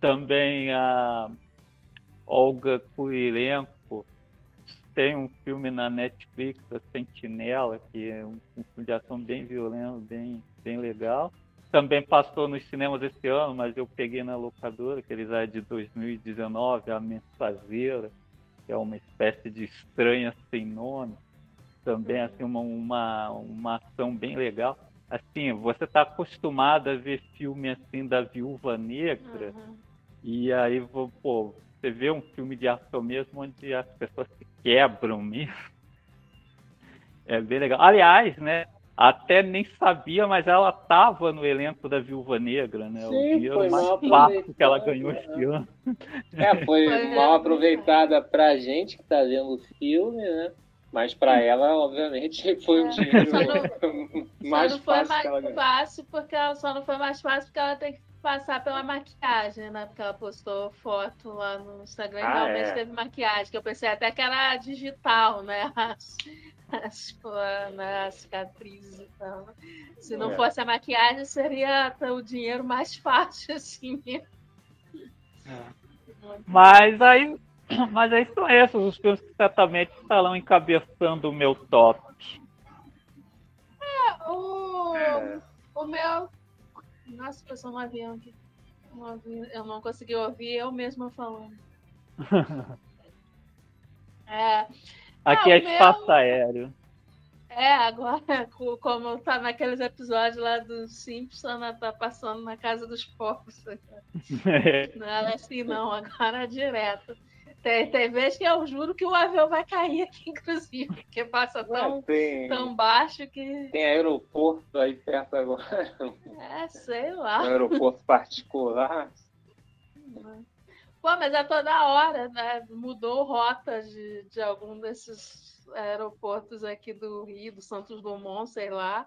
Também a Olga Kurilenko tem um filme na Netflix, A Sentinela, que é um, um filme de ação bem violento, bem, bem legal. Também passou nos cinemas esse ano, mas eu peguei na locadora, que ele é de 2019, A Mensageira, que é uma espécie de estranha sem nome. Também uhum. assim uma, uma, uma ação bem legal. Assim, você está acostumado a ver filme assim da Viúva Negra, uhum. e aí pô, você vê um filme de ação mesmo onde as pessoas se quebram mesmo. É bem legal. Aliás, né? até nem sabia, mas ela estava no elenco da Viúva Negra, né? Sim, o dinheiro mais fácil que ela ganhou esse né? ano. É, foi, foi mal aproveitada pra gente que tá vendo o filme, né? Mas para ela, obviamente, <laughs> foi um dinheiro não, <laughs> mais fácil. Só não foi mais fácil porque ela só não foi mais fácil porque ela tem que passar pela maquiagem, né? Porque ela postou foto lá no Instagram e ah, realmente é. teve maquiagem, que eu pensei até que era digital, né? <laughs> as, né, as cicatrizes e tal. Se não é. fosse a maquiagem, seria o dinheiro mais fácil, assim mesmo. É. Mas aí, <coughs> mas aí são esses os filmes que certamente estarão encabeçando o meu top. É, o, é. o meu. Nossa, passou um avião aqui. Um avião, eu não consegui ouvir eu mesma falando. <laughs> é, Aqui é, é espaço meu... aéreo. É, agora, <laughs> como tá naqueles episódios lá do Simpson, né, tá passando na casa dos povos. <laughs> Não é assim, não, agora é direto. Tem, tem vezes que eu juro que o avião vai cair aqui, <laughs> inclusive, porque passa tão, tem, tão baixo que. Tem aeroporto aí perto agora. É, sei lá. Um aeroporto particular. Pô, mas é toda hora, né? Mudou rota de, de algum desses aeroportos aqui do Rio, do Santos Dumont, sei lá.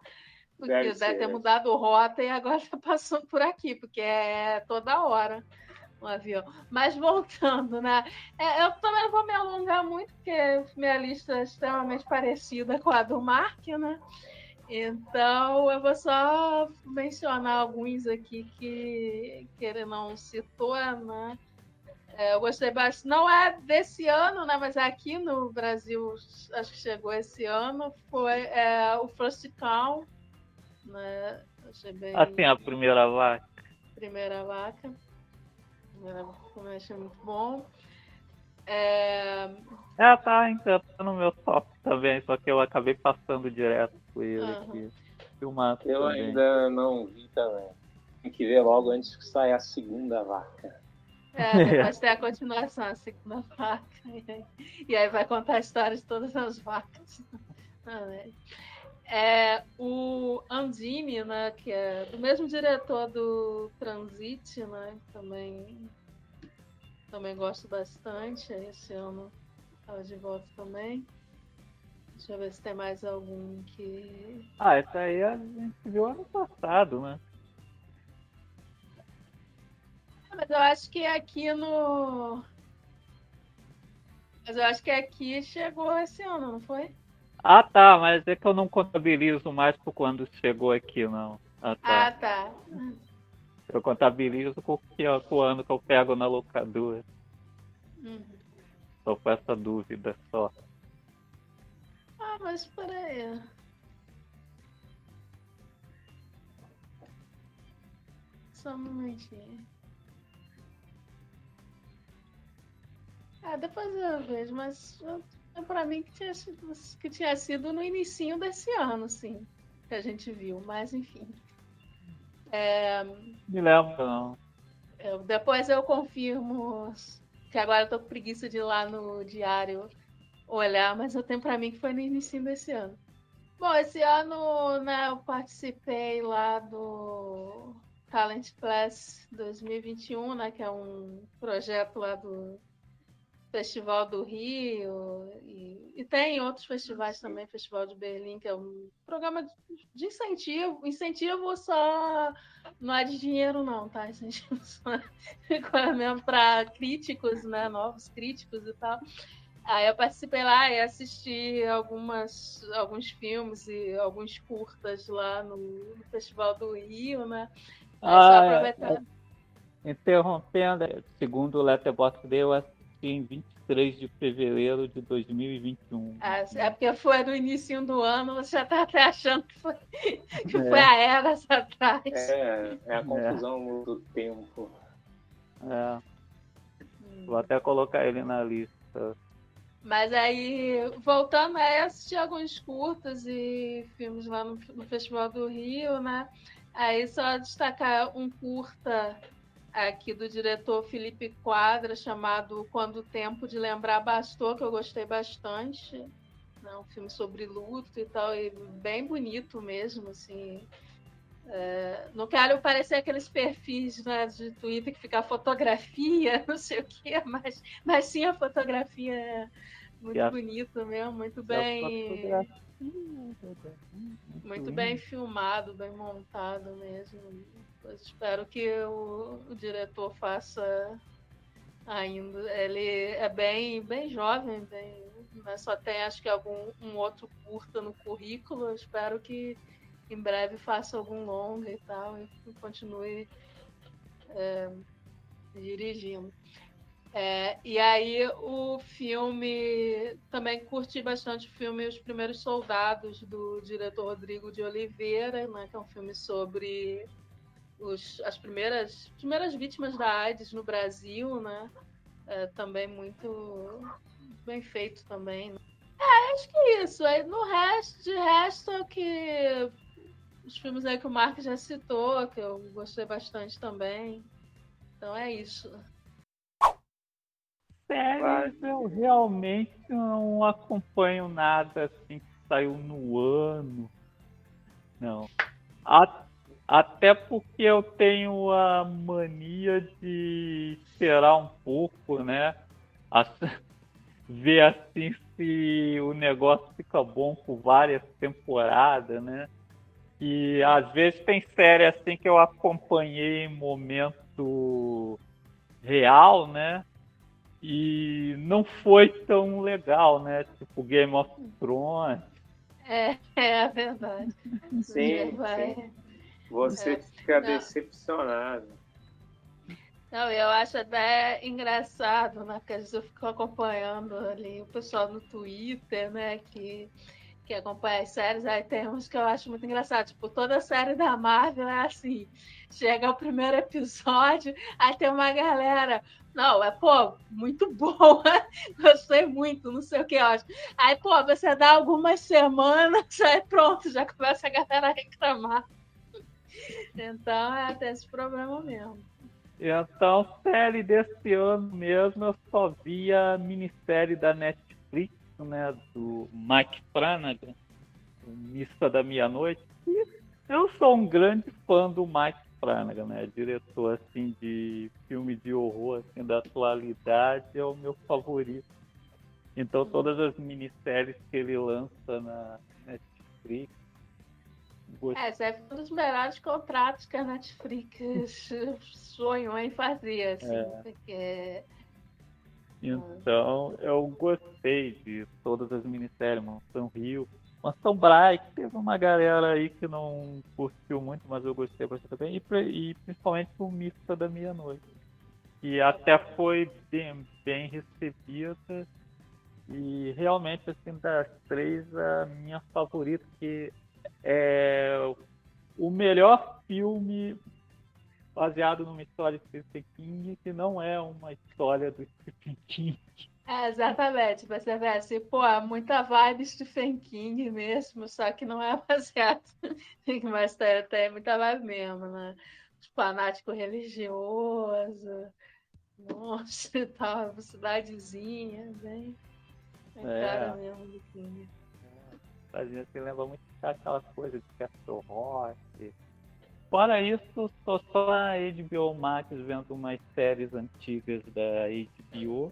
Porque deve, deve ter mudado rota e agora está <laughs> passando por aqui, porque é toda hora um avião. Mas voltando, né? É, eu também não vou me alongar muito, porque minha lista é extremamente parecida com a do Mark, né? Então eu vou só mencionar alguns aqui que, que ele não citou, né? É, eu gostei bastante. Não é desse ano, né? Mas é aqui no Brasil, acho que chegou esse ano. Foi é, o Frosticão, né? Achei bem. Assim, a primeira vaca. Primeira vaca. Primeira vaca, achei muito bom. É... é, tá, então, tá no meu top também, só que eu acabei passando direto com ele uhum. aqui. Filmado eu também. ainda não vi também. Tem que ver logo antes que saia a segunda vaca. É, depois tem a continuação, a segunda vaca. <laughs> E aí vai contar a história de todas as vacas. <laughs> É, o Andini, né, que é do mesmo diretor do Transit, né, também, também gosto bastante. Esse ano estava de volta também. Deixa eu ver se tem mais algum que. Ah, essa aí a gente viu ano passado, né? Mas eu acho que aqui no. Mas eu acho que aqui chegou esse ano, não foi? Ah, tá, mas é que eu não contabilizo mais por quando chegou aqui, não. Ah, tá. Ah, tá. Eu contabilizo com, o ano que eu pego na locadora. Uhum. Só com essa dúvida só. Ah, mas peraí. Só um momentinho. É, depois eu vejo, mas para mim que tinha, sido, que tinha sido no início desse ano, sim, que a gente viu, mas enfim. É, Me lembro, não. Eu, depois eu confirmo que agora eu tô com preguiça de ir lá no diário olhar, mas eu tenho para mim que foi no início desse ano. Bom, esse ano né, eu participei lá do Talent Plus 2021, né, que é um projeto lá do Festival do Rio e, e, tem outros festivais também, Festival de Berlim, que é um programa de incentivo, incentivo só não é de dinheiro não, tá? Incentivo <laughs> só mesmo para críticos, né, novos críticos e tal. Aí eu participei lá e assisti algumas, alguns filmes e alguns curtas lá no, no Festival do Rio, né? ah, é, interrompendo, segundo o Letterboxd, eu assisti em 23 de fevereiro de 2021. Ah, é porque foi no início do ano, você já está até achando que foi, que é. foi a era atrás. É, é a confusão é. do tempo. É. Vou até colocar ele na lista. Mas aí, voltando, aí assisti alguns curtas e filmes lá no, no, Festival do Rio, né? Aí só destacar um curta aqui do diretor Felipe Quadra, chamado Quando o Tempo de Lembrar Bastou, que eu gostei bastante. Né? Um filme sobre luto e tal, e bem bonito mesmo, assim. É, não quero parecer aqueles perfis né, de Twitter que fica fotografia, <laughs> não sei o quê, mas, mas sim a fotografia é muito a, bonita mesmo, muito bem. Muito bem filmado, bem montado mesmo. Eu espero que o, o diretor faça ainda. Ele é bem, bem jovem, bem, mas só tem acho que algum um outro curta no currículo. Espero que em breve faça algum longa e tal, e continue é, dirigindo. É, e aí o filme também curti bastante o filme Os Primeiros Soldados do diretor Rodrigo de Oliveira, né, que é um filme sobre os, as primeiras, primeiras vítimas da AIDS no Brasil, né? É, também muito bem feito também. Né? É, acho que é isso. Aí no resto, de resto é o que os filmes aí que o Mark já citou, que eu gostei bastante também. Então é isso. Séries eu realmente não acompanho nada assim que saiu no ano. Não. A, até porque eu tenho a mania de esperar um pouco, né? <laughs> Ver assim se o negócio fica bom por várias temporadas, né? E às vezes tem série assim que eu acompanhei em momento real, né? E não foi tão legal, né? Tipo Game of Thrones. É, <laughs> é verdade. Sim, sim. Você é. fica não. decepcionado. Não, eu acho até engraçado, né? Porque às vezes eu fico acompanhando ali o pessoal no Twitter, né? Que que acompanha as séries, aí tem uns que eu acho muito engraçado. Tipo, toda série da Marvel é assim. Chega o primeiro episódio, aí tem uma galera. Não, é, pô, muito boa. <laughs> Gostei muito, não sei o que eu acho. Aí, pô, você dá algumas semanas, <laughs> aí pronto, já começa a galera a reclamar. Então é até esse problema mesmo. Então, série desse ano mesmo, eu só vi a minissérie da Netflix né, do Mike Flanagan, Missa da Meia-Noite. eu sou um grande fã do Mike Flanagan, né, diretor assim de filme de horror assim, da atualidade, é o meu favorito. Então todas as minisséries que ele lança na Netflix. É, esse é um dos melhores contratos que a Netflix <laughs> sonhou em fazer, assim, é. porque então, eu gostei de todas as minisséries, Mansão Rio, Mansão Bright, teve uma galera aí que não curtiu muito, mas eu gostei bastante também, e, e principalmente o Mista da Meia-Noite, que até foi bem, bem recebida, e realmente, assim, das três, a minha favorita, que é o melhor filme baseado numa história de Stephen King que não é uma história do Stephen King. É, exatamente. Você vê assim, pô, é muita vibe Stephen King mesmo, só que não é <laughs> baseado. Mas tem, tem muita vibe mesmo, né? Fanático religioso, monstro <laughs> e tal, cidadezinha, bem. bem é. cara mesmo do King. É. Você lembra muito aquela coisa de Castle Rock, Fora isso, só só a HBO Max vendo umas séries antigas da HBO.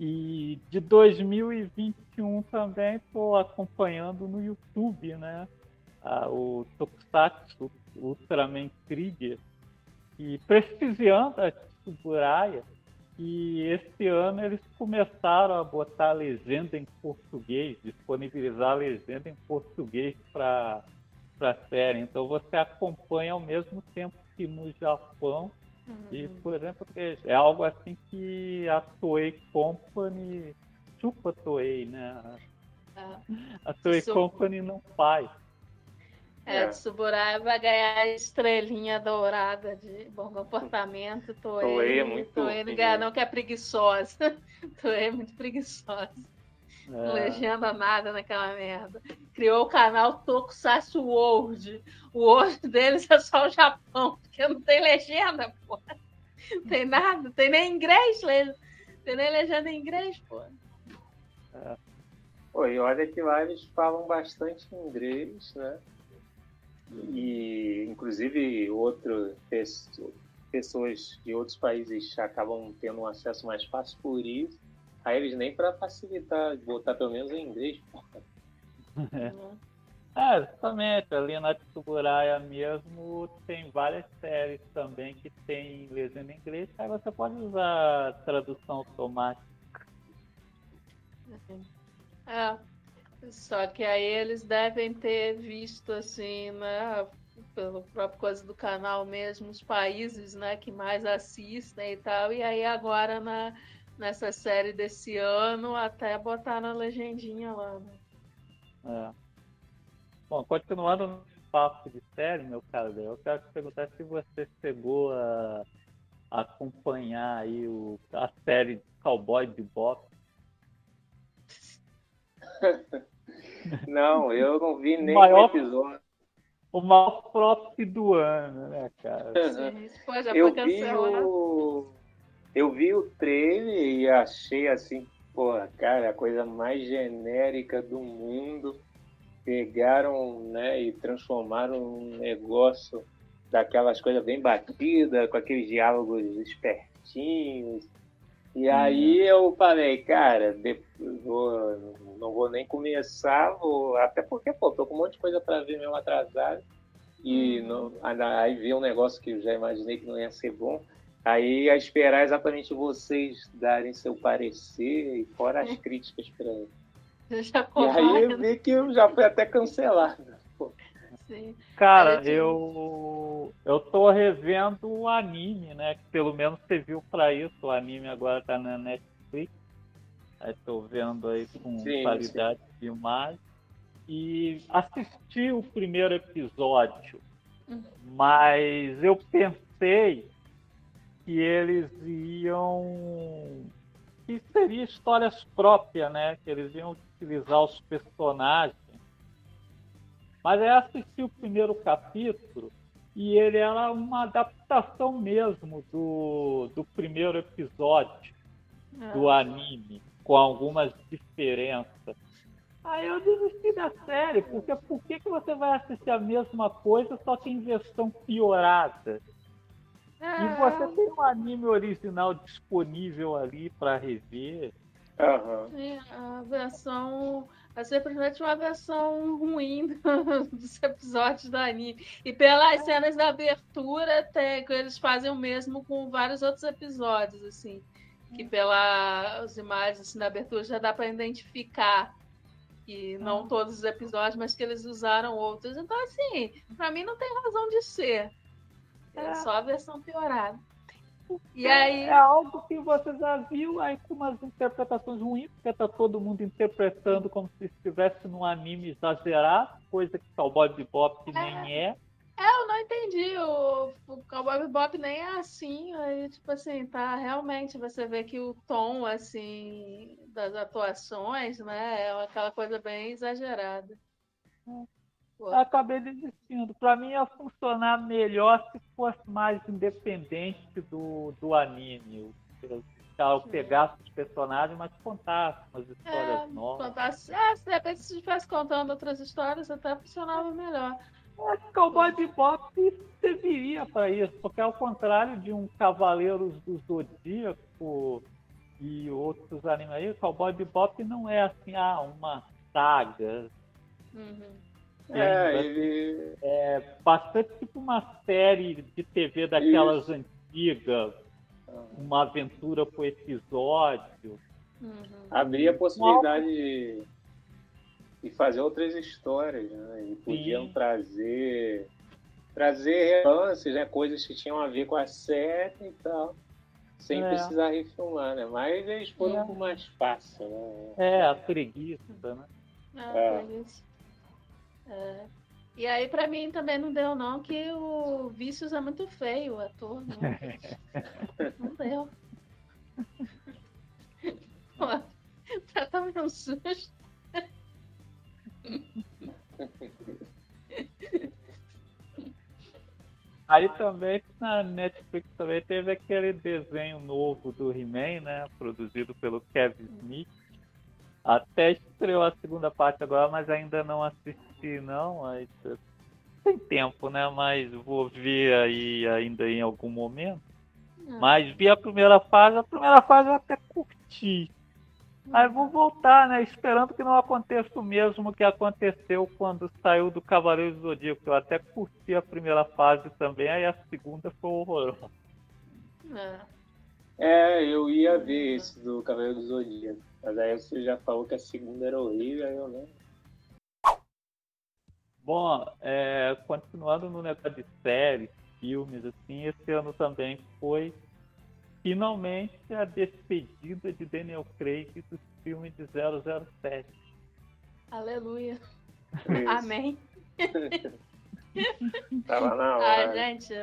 E de 2021 também estou acompanhando no YouTube, né? Ah, o Tokusatsu Ultraman Krieger. E prestigiando a Tsuburaya, que esse ano eles começaram a botar a legenda em português, disponibilizar a legenda em português para a série. Então você acompanha ao mesmo tempo que no Japão. Uhum. E, por exemplo, é algo assim que a Toei Company chupa Toei, né? Ah, a Toei Company não faz. É, é. Tsuburaya vai ganhar estrelinha dourada de bom comportamento. Toei, Toei é muito. Toei não ganha, não, que é preguiçosa. <laughs> Toei é muito preguiçosa. É. Não legenda nada naquela merda. Criou o canal Tokusatsu World. O World deles é só o Japão, porque não tem legenda, pô. Não tem nada, não tem nem inglês, não tem nem legenda em inglês, pô. É. Pô, e olha que lá eles falam bastante inglês, né? E inclusive outro, pessoas de outros países acabam tendo um acesso mais fácil por isso. Aí eles nem para facilitar, botar pelo menos em inglês. É. é, exatamente. Ali na Tsuburaya mesmo tem várias séries também que tem legenda em inglês, aí você pode usar tradução automática. É. Só que aí eles devem ter visto assim, né, pelo próprio coisa do canal mesmo, os países, né, que mais assistem e tal, e aí agora na, nessa série desse ano até botar na legendinha lá, né? É. Bom, continuando no papo de série, meu caro, eu quero te perguntar se você chegou a, a acompanhar aí o, a série Cowboy Bebop <laughs> não, eu não vi nem maior, episódio. O maior flop do ano, né, cara? Sim, eu vi o eu vi o trailer e achei assim, porra, cara, a coisa mais genérica do mundo. Pegaram, né, e transformaram um negócio daquelas coisas bem batidas, com aqueles diálogos espertinhos, e aí eu falei, cara, vou, não vou nem começar, vou, até porque, pô, tô com um monte de coisa para ver mesmo atrasado. E uhum. não, aí vi um negócio que eu já imaginei que não ia ser bom. Aí a esperar exatamente vocês darem seu parecer e fora as <laughs> críticas para ele. E aí eu vi que eu já fui até cancelado. Sim. Cara, eu eu tô revendo o anime, né? Que pelo menos você viu pra isso. O anime agora tá na Netflix. Aí tô vendo aí com sim, qualidade sim. de imagem. E assisti o primeiro episódio, uhum. mas eu pensei que eles iam. que seria histórias próprias, né? Que eles iam utilizar os personagens mas aí assisti o primeiro capítulo e ele era uma adaptação mesmo do, do primeiro episódio do ah. anime, com algumas diferenças. Aí eu desisti da série, porque por que, que você vai assistir a mesma coisa, só que em versão piorada? E é. você tem um anime original disponível ali para rever. Uhum. a versão é simplesmente uma versão ruim <laughs> dos episódios do anime. E pelas cenas da abertura, até, eles fazem o mesmo com vários outros episódios, assim. Que pelas imagens assim, da abertura já dá para identificar que não ah. todos os episódios, mas que eles usaram outros. Então, assim, para mim não tem razão de ser. É, é só a versão piorada. E aí... É algo que você já viu aí com umas interpretações ruins, porque tá todo mundo interpretando como se estivesse num anime exagerado, coisa que Cowboy Bebop é. nem é. É, eu não entendi. O, o Cowboy Bebop nem é assim. Aí, tipo assim, tá realmente você vê que o tom, assim, das atuações, né, é aquela coisa bem exagerada. Acabei desistindo. Para mim ia funcionar melhor se fosse mais independente do, do anime. Se ela pegasse os personagens, mas contasse umas histórias é, novas. Contasse, é, se de repente se estivesse contando outras histórias, até funcionava melhor. É, Cowboy Bebop serviria para isso, porque ao contrário de um Cavaleiros do Zodíaco e outros animes aí, Cowboy Bebop não é assim, ah, uma saga. Uhum é, ele... é bastante tipo uma série de TV daquelas Isso. antigas, uma aventura por episódio. Uhum. Abria a possibilidade de, de, fazer outras histórias, né? E podiam Sim. trazer trazer relances, né? Coisas que tinham a ver com a série e tal. Sem é. precisar refilmar, né? Mas eles foram é. mais fácil, né? É, a preguiça, né? É, é. preguiça. É. E aí, pra mim, também não deu, não, que o Vícios é muito feio, o ator. Não, <laughs> não deu. Pô, tá tomando um susto. <laughs> Aí também na Netflix também teve aquele desenho novo do He-Man, né? Produzido pelo Kevin Smith. Até estreou a segunda parte agora, mas ainda não assisti não. Aí, tem tempo, né? Mas vou ver aí ainda em algum momento. Hum. Mas vi a primeira fase, a primeira fase eu até curti. Aí vou voltar, né? Esperando que não aconteça o mesmo que aconteceu quando saiu do Cavaleiro do Zodíaco. Eu até curti a primeira fase também, aí a segunda foi horrorosa. É. é, eu ia ver esse do Cavaleiro do Zodíaco. Mas aí você já falou que a segunda era horrível, aí eu não. Bom, é, continuando no negócio de séries, filmes, assim, esse ano também foi finalmente a despedida de Daniel Craig do filme de 007. Aleluia. Isso. Amém. <laughs> Tava na hora. Ah, gente,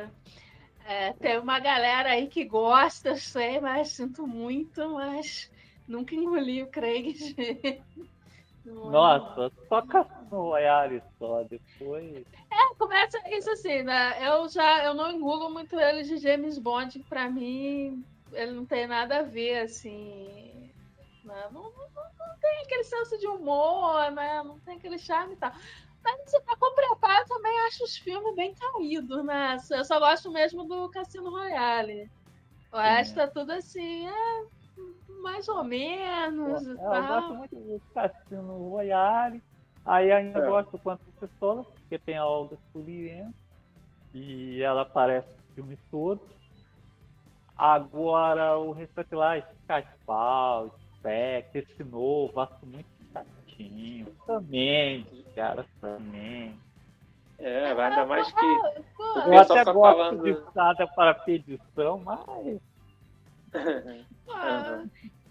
é, tem uma galera aí que gosta, sei, mas sinto muito, mas Nunca engoli o Craig. <laughs> Nossa, só Cassino Royale só, depois. É, começa isso assim, né? Eu já eu não engulo muito ele de James Bond, pra mim ele não tem nada a ver, assim. Né? Não, não, não, tem aquele senso de humor, né? Não tem aquele charme e tal. Mas assim, pra completar, eu também acho os filmes bem caídos, né? Eu só gosto mesmo do Cassino Royale. O resto é tudo assim, é mais ou menos. Eu, eu gosto muito do Cassino Royale. Aí ainda é. gosto do Quanto Pistola, porque tem a Olga Sullivan. E ela aparece no filme todo. Agora o restante lá, Skyfall, Spec, esse novo, acho muito chatinho. Também, cara, também. É, ainda mais que. Eu até tá gosto falando... de Sada para pedição, mas. <laughs> ah,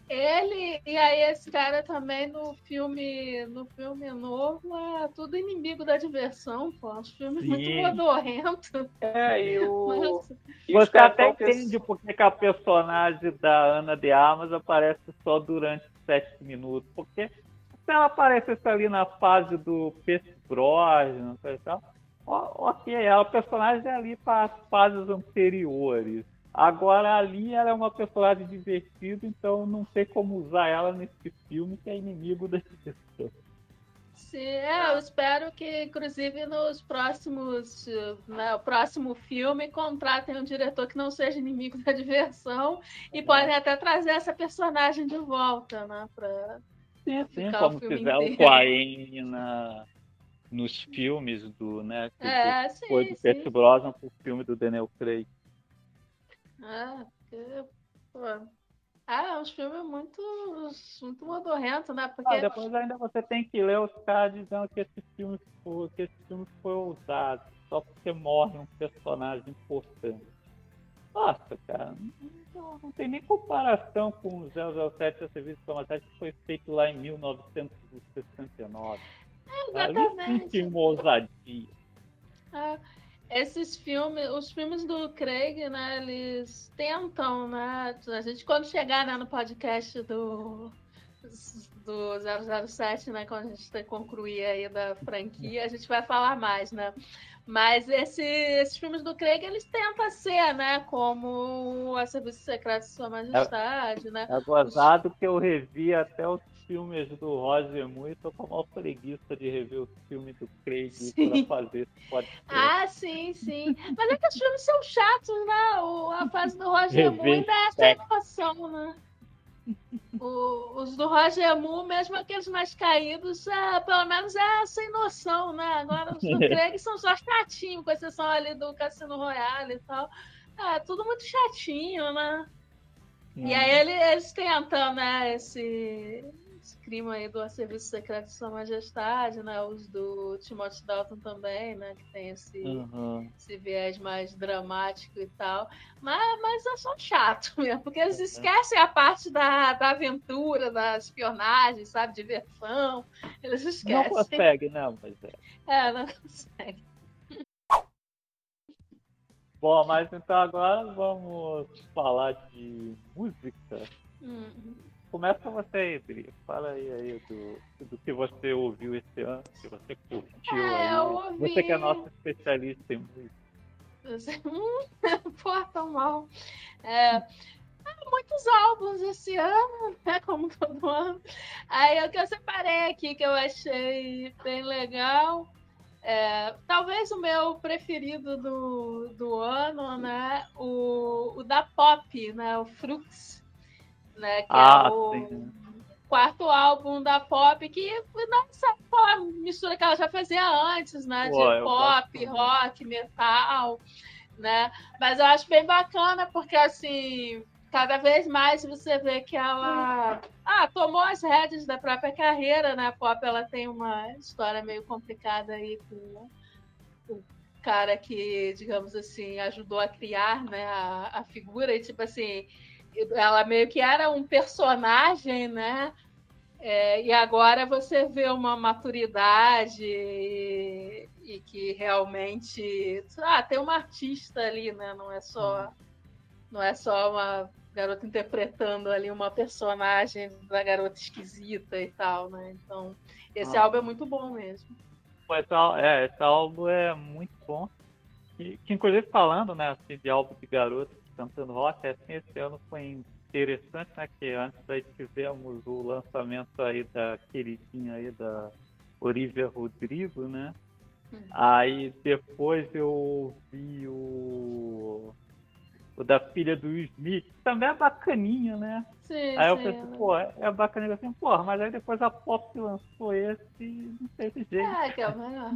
ele e aí esse cara também no filme, no filme novo é tudo inimigo da diversão, pô. Os filmes Sim. muito modorrentos. É, e o. <laughs> E Você até entende porque que a personagem da Ana de Armas aparece só durante sete minutos. Porque se ela aparecesse ali na fase do Pierce Brosnan e tal, ok, ela, o personagem é ali para as fases anteriores. Agora ali ela é uma personagem divertida, então não sei como usar ela nesse filme que é inimigo da pessoa. Sim, é, eu espero que, inclusive, nos próximos, né, o próximo filme, contratem um diretor que não seja inimigo da diversão e é. podem até trazer essa personagem de volta, né? Pra sim, sim, como fizer o Coain na nos filmes do, né? Que é, sim, foi do Percy Brosnan pro filme do Daniel Craig. Ah, porque, pô. Ah, é uns filmes muito, muito modorrentos, né? Porque... Ah, depois ainda você tem que ler os caras dizendo que esse filme foi, que esse filme foi ousado, só porque morre um personagem importante. Nossa, cara, não, não tem nem comparação com o 007 a Serviço de Combate que foi feito lá em 1969. É, exatamente. Ali sim uma ousadia. Ah, esses filmes, os filmes do Craig, né, eles tentam, né, a gente quando chegar né, no podcast do do 007, né, quando a gente concluir aí da franquia, a gente vai falar mais, né? Mas esse, esses filmes do Craig, eles tentam ser, né, como a Serviço Secreto de Sua Majestade, é, né? É gozado que eu revi até os filmes do Roger Moore e tô com a maior preguiça de rever os filmes do Craig para fazer pode ser. Ah, sim, sim. Mas é que os filmes são chatos, né? O, a fase do Roger Moore ainda é sem noção, né? O, os do Roger Moore, mesmo aqueles mais caídos, é, pelo menos é sem noção, né? Agora os do <laughs> Craig são só chatinhos, com exceção ali do Cassino Royale e tal. É tudo muito chatinho, né? E aí ele, eles tentam, né, esse, esse crime aí do Serviço Secreto de Sua Majestade, né? Os do Timothy Dalton também, né? Que tem esse, Uhum. esse viés mais dramático e tal. Mas, mas é só chato <laughs> mesmo, porque eles esquecem a parte da, da aventura, da espionagem, sabe? Diversão. Eles Não esquecem. consegue, né? Mas é. É, não consegue. Bom, mas então agora vamos falar de música. Hum. Começa você aí, Dri. Fala aí, aí do, do que você ouviu esse ano, que você curtiu É, aí. eu ouvi- Você que é nosso especialista em música. Hum, <laughs> Pô, tão mal. É, ah, muitos álbuns esse ano, né? Como todo ano. Aí o que eu separei aqui que eu achei bem legal. é, talvez o meu preferido do, do ano, né? O, o da Pop, né? O Frux, né? Que Ah, é o sim. quarto álbum da Pop, que nossa, pô, a mistura que ela já fazia antes, né? Pô, de pop, rock, metal, né? Mas eu acho bem bacana, porque assim, cada vez mais você vê que ela ah, tomou as rédeas da própria carreira, né? A Pop ela tem uma história meio complicada aí com o cara que, digamos assim, ajudou a criar né, a, a figura, e tipo assim, ela meio que era um personagem, né? É, e agora você vê uma maturidade e, e que realmente ah, tem uma artista ali, né? Não é só não é só uma garota interpretando ali uma personagem da garota esquisita e tal, né? Então esse Ah. álbum é muito bom mesmo. Esse, é, esse álbum é muito bom. Que, que inclusive falando, né, assim, de álbum de garoto cantando rock, assim, esse ano foi interessante, né, que antes aí tivemos o lançamento aí da queridinha aí da Olivia Rodrigo, né? Hum. Aí depois eu vi o, o da filha do Will Smith, que também é bacaninha, né? Sim, Aí eu sim, pensei, ela- pô, é bacaninha assim, porra, mas aí depois a Pop lançou esse e não teve jeito. É, que é o melhor.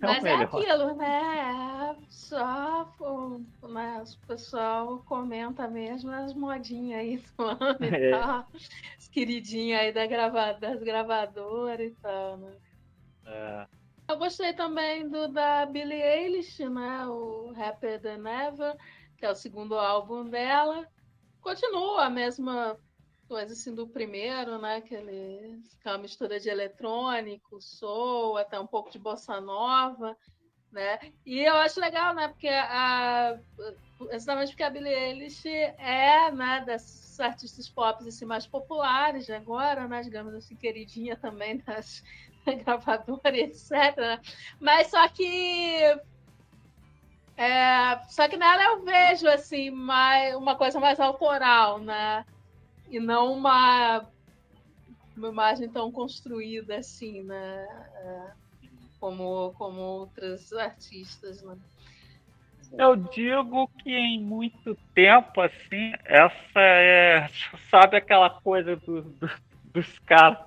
É Mas é aquilo, né? Só o, o pessoal comenta mesmo as modinhas aí <laughs> do ano e É. tal. As queridinhas aí da grava, das gravadoras e tal, né? É. Eu gostei também do da Billie Eilish, né? O Happier Than Ever, que é o segundo álbum dela. Continua a mesma coisa assim do primeiro, né? Aquele, aquela mistura de eletrônico, soul, até um pouco de bossa nova, né? E eu acho legal, né? Porque a, exatamente porque a Billie Eilish é, né, dessas artistas pop assim, mais populares agora, né? Digamos assim, queridinha também <laughs> das gravadora, etc. né? Mas só que é, só que nela eu vejo assim mais, uma coisa mais autoral, né? E não uma, uma imagem tão construída assim, né? Como, como outras artistas, né? Eu digo que em muito tempo, assim, essa é. <laughs> Sabe aquela coisa dos, dos, dos caras,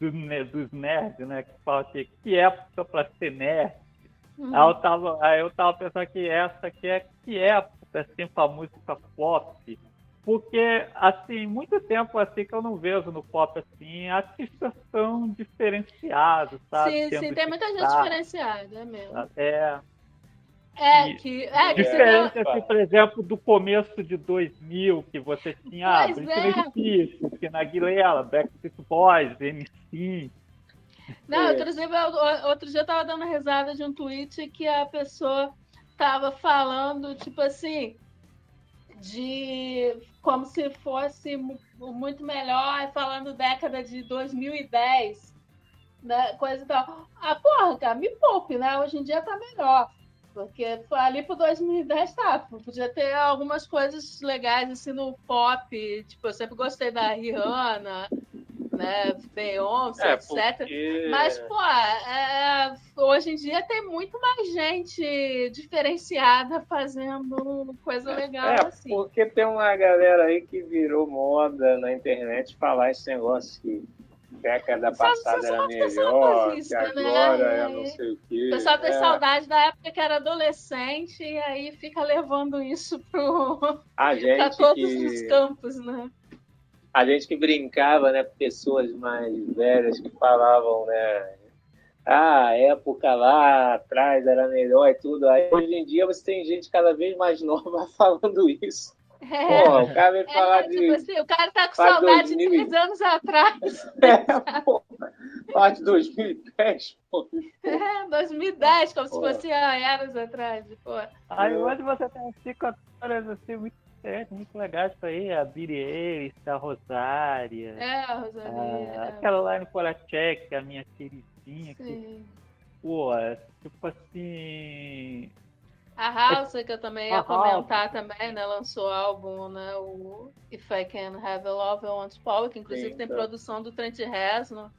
dos, ne- dos nerds, né? Que falam que, que época pra ser nerd. Uhum. Aí, eu tava, aí eu tava pensando que essa aqui é que época, assim, pra música pop. Porque, assim, muito tempo assim que eu não vejo no pop, assim, artistas tão diferenciados, sabe? sim, Tendo sim, tem muita gente destaque, diferenciada, é mesmo. É, É, E- que, é, que Diferente, não- assim, por exemplo, do começo de 2000, que você tinha ah, Britney é. Spears, Christina Aguilera, Backstreet Boys, MC. Não, É. inclusive, outro dia eu tava dando risada de um tweet que a pessoa tava falando, tipo assim, de como se fosse mu- muito melhor, falando década de 2010, né, coisa e tal. Ah, porra, cara, me poupe, né? Hoje em dia tá melhor. Porque ali pro 2010 tá, podia ter algumas coisas legais assim no pop, tipo, eu sempre gostei da Rihanna, né, Beyoncé, É, etc. porque... Mas, pô, é, hoje em dia tem muito mais gente diferenciada fazendo coisa legal É, assim. porque tem uma galera aí que virou moda na internet falar esse negócio que década passada era melhor, que agora né? é não sei o quê. O pessoal tem é. saudade da época que era adolescente e aí fica levando isso pro... <laughs> todos que... os campos, né? A gente que brincava, né, com pessoas mais velhas que falavam, né, ah, a época lá atrás era melhor e tudo. Aí hoje em dia você tem gente cada vez mais nova <laughs> falando isso. É, Pô, o cara veio é, falar tipo de. assim, o cara tá com saudade 2000 de três anos atrás. <laughs> É, pô, falar de 2010, pô. É, 2010, como se Pô. fosse há anos atrás. Pô. Aí hoje você tem cinco atores assim muito diferentes, muito legais pra ir. A Billie Eilish, a Rosária, É, Rosalia. a, é, aquela Line Poracek, a minha queridinha, que, sim. pô, é, tipo assim... A House, que eu também ia A comentar também, né? Lançou álbum, né? O If I Can Have a Love, I Want Power, que inclusive Sim, tem tá. produção do Trent Reznor.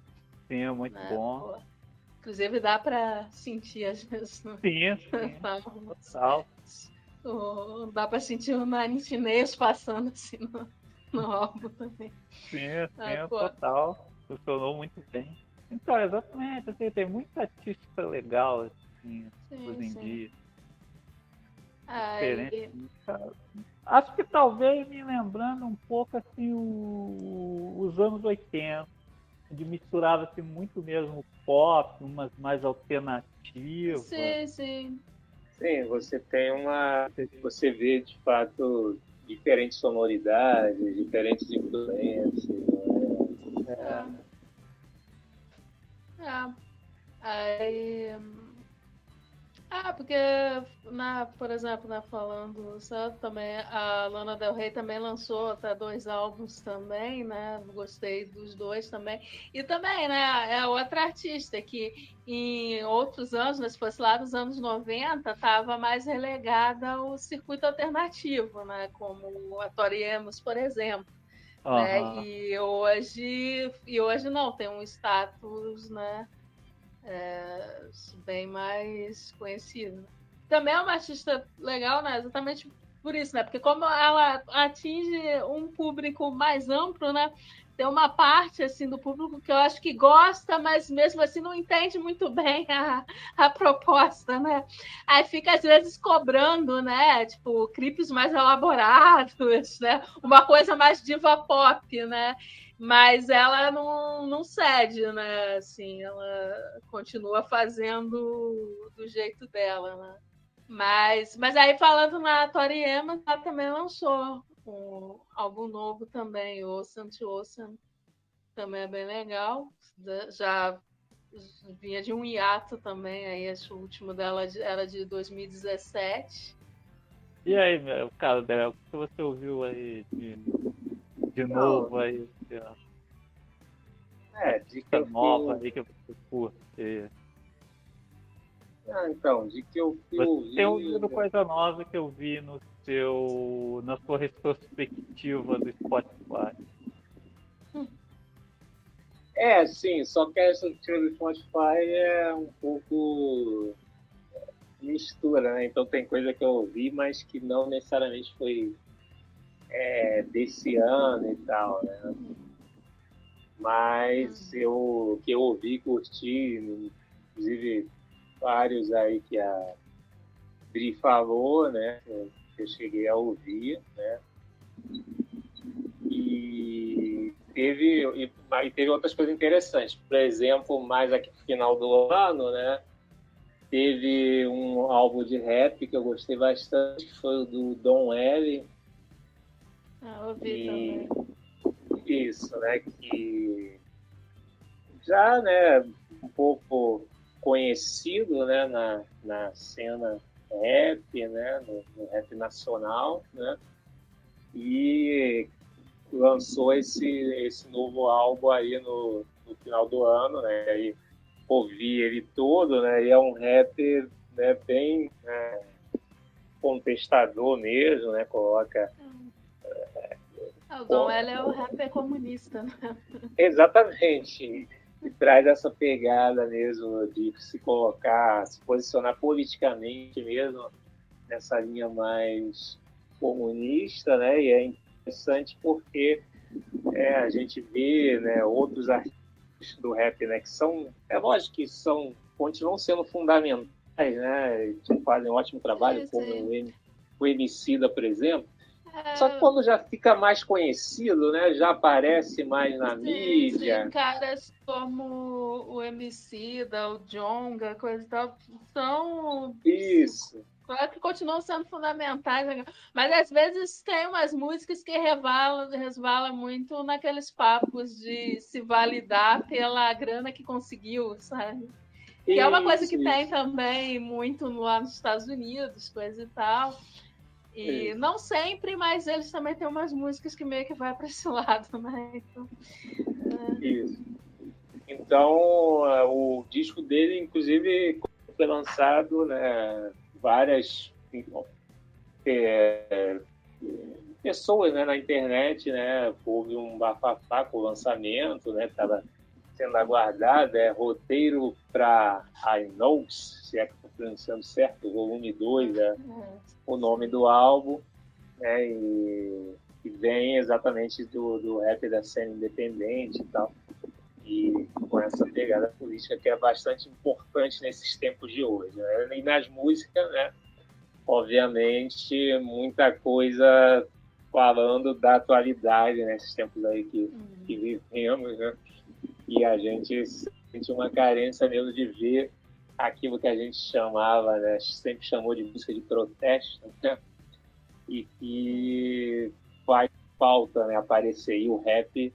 Sim, é muito né? bom. Pô. Inclusive dá pra sentir às vezes no Sim, sim, <laughs> total. Dá pra sentir o Inch Nails passando assim no, no álbum também. Sim, Ah, sim, pô. total. Funcionou muito bem. Então, exatamente, assim, tem muita artista legal, assim, Sim, hoje em sim. dia. Diferente. Acho que talvez me lembrando um pouco assim o- os anos 80, onde misturava assim, muito mesmo pop, umas mais alternativas. sim, sim. Sim, você tem uma. Você vê de fato diferentes sonoridades, diferentes influências. Né? É. É. Aí. Ah, porque, na, por exemplo, né, falando só também, a Lana Del Rey também lançou até dois álbuns também, né? Gostei dos dois também. E também, né, é outra artista que em outros anos, né, se fosse lá nos anos 90, estava mais relegada ao circuito alternativo, né? Como a Tori Amos, por exemplo né? Aham. E hoje, e hoje não, tem um status, né? É, bem mais conhecido. Também é uma artista legal, né? Exatamente por isso, né? Porque como ela atinge um público mais amplo, né? Tem uma parte assim do público que eu acho que gosta, mas mesmo assim não entende muito bem a, a proposta, né? Aí fica às vezes cobrando, né? Tipo, clipes mais elaborados, né? Uma coisa mais diva pop, né? Mas ela não, não cede, né? Assim, ela continua fazendo do jeito dela, né? Mas, mas aí falando na Tori Amos, ela também lançou um álbum novo também, o Ocean to Ocean. Também é bem legal. Já vinha de um hiato também, aí acho o último dela era de 2017. E aí, meu, cara, o que você ouviu aí de, de novo aí? uma É, de que música eu nova fui- aí que você curte? Ah, então, de que eu fui tem ouvido coisa nova que eu vi no seu, na sua retrospectiva do Spotify. É, sim, só que essa do Spotify é um pouco mistura, né? Então tem coisa que eu ouvi, mas que não necessariamente foi é, desse ano e tal, né? Mas eu que eu ouvi, curti, inclusive vários aí que a Bri falou, né? Eu cheguei a ouvir, né? E teve, e, e teve outras coisas interessantes. Por exemplo, mais aqui no final do ano, né? Teve um álbum de rap que eu gostei bastante, que foi o do Don L. Ah, ouvi E também. isso, né? Que já, né, um pouco conhecido, né, na, na cena rap, né, no, no rap nacional, né? E lançou esse, esse novo álbum aí no, no final do ano, né? Aí ouvi ele todo, né? E é um rap né, bem né, contestador mesmo, né? Coloca o Dom L é o rapper comunista, né? Exatamente. E traz essa pegada mesmo de se colocar, se posicionar politicamente mesmo nessa linha mais comunista, né? E é interessante porque é, a gente vê né, outros artistas do rap, né? Que são, é lógico que são, continuam sendo fundamentais, né? Que fazem um ótimo trabalho, como o, o Emicida, por exemplo. É... Só que quando já fica mais conhecido, né? Já aparece mais na sim, mídia. Sim, caras como o Emicida, o Jonga, coisa e tal, são... Isso Claro que continuam sendo fundamentais, né? mas às vezes tem umas músicas que resvalam, resvalam muito naqueles papos de se validar pela grana que conseguiu, sabe? Que isso, é uma coisa que isso. tem também muito lá nos Estados Unidos, coisa e tal. E isso. não sempre, mas eles também têm umas músicas que meio que vai para esse <laughs> lado, né? Então, é. Isso. Então, é, o disco dele, inclusive, foi lançado, né? várias é, pessoas né, na internet, né? Houve um bafafá com o lançamento, né? Estava sendo aguardado, é roteiro para I Knows, se é que estou pronunciando certo, volume 2 é o nome do álbum, né? E, e vem exatamente do, do rap da cena independente e tal e com essa pegada política que é bastante importante nesses tempos de hoje. Né? E nas músicas, né? obviamente, muita coisa falando da atualidade nesses tempos aí que, que uhum. vivemos, né? E a gente sente uma carência mesmo de ver aquilo que a gente chamava, né? sempre chamou de música de protesto, né? e que faz falta né? aparecer. E o rap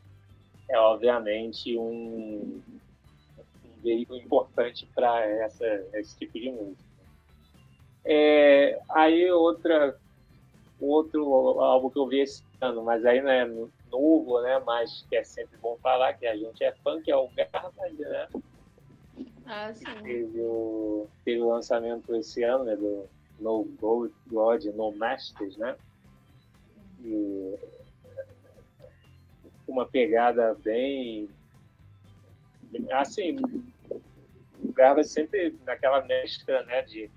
é obviamente um, um veículo importante para esse tipo de música. É, aí outra outro álbum que eu vi esse ano, mas aí não é novo, né? Mas que é sempre bom falar que a gente é fã, que é o Garbage, né? Ah, sim. Teve o, teve o lançamento esse ano, né? Do No God, God No Masters, né? E uma pegada bem. Assim, o Garba sempre naquela mescla né, de,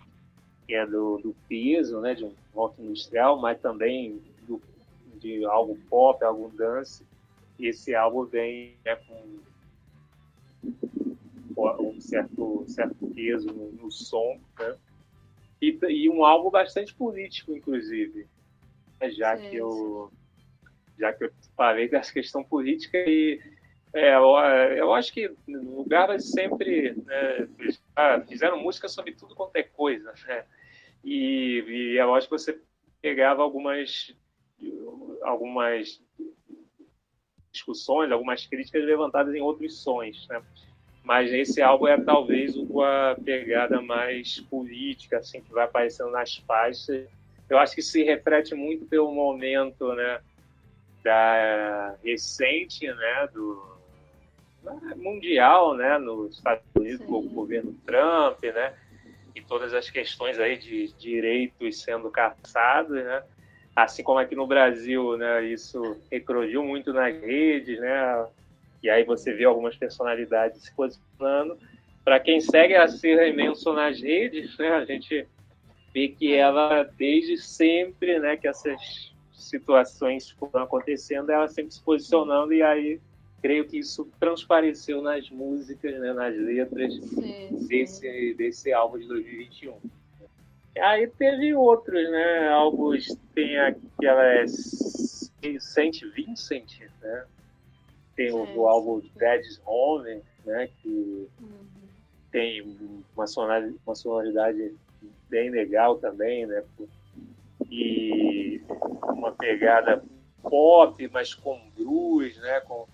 que é do, do piso, né, de um rock industrial, mas também de algo pop, algo dance. E esse álbum vem né, com um certo, certo peso no, no som, né? E, e, um álbum bastante político, inclusive, né, já sim, que eu já que eu falei dessa questão política e é, eu, eu, acho que o lugar sempre né, fizeram música sobre tudo quanto é coisa, né? E, e eu acho que você pegava algumas algumas discussões, algumas críticas levantadas em outros sons, né? Mas esse álbum é talvez o com a pegada mais política, assim, que vai aparecendo nas faixas. Eu acho que se reflete muito pelo momento, né? da recente, né, do mundial, né, nos Estados Unidos com o governo Trump, né, e todas as questões aí de direitos sendo caçados, né, assim como aqui no Brasil, né, isso eclodiu muito nas redes, né, e aí você vê algumas personalidades se posicionando. Para quem segue a Serra Imenso nas redes, né, a gente vê que ela desde sempre, né, que essas situações foram acontecendo, ela sempre se posicionando, e aí creio que isso transpareceu nas músicas, né, nas letras sim, desse, sim. desse álbum de 2021. Aí teve outros, né? Álbuns, tem aquela é, Saint Vincent, né? Tem o, o álbum Dad's Home, né? Que uhum. tem uma sonoridade, uma sonoridade bem legal também, né? e uma pegada pop, mas com blues, né? Com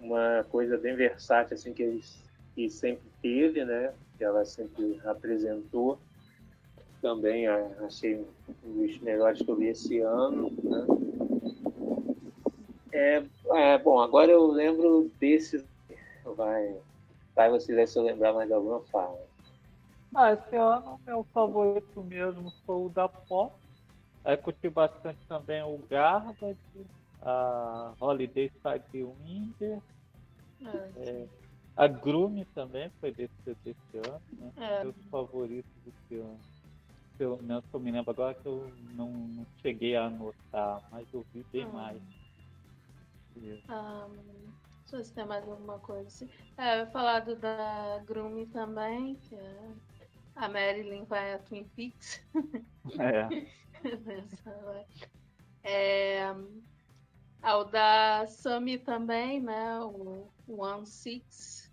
uma coisa bem versátil assim que ele que sempre teve, né? Que ela sempre apresentou. Também achei um dos melhores que eu vi esse ano. Né? É, é, bom, agora eu lembro desse. Vai, vai você ver se eu lembrar mais alguma fala. Ah, esse ano meu favorito mesmo foi o da Pop Aí curti bastante também o Garbage, a Holiday Side Winder, ah, é, a Grume também foi desse, desse ano, né? É. Meus favoritos desse ano. Pelo menos que eu me lembro agora que eu não, não cheguei a anotar, mas eu vi bem hum. mais. Ver se tem mais alguma coisa assim. É, eu falado da Grumi também, que é a Marilyn vai a Twin Peaks. É. <laughs> é ao da Sami também, né? O One Six,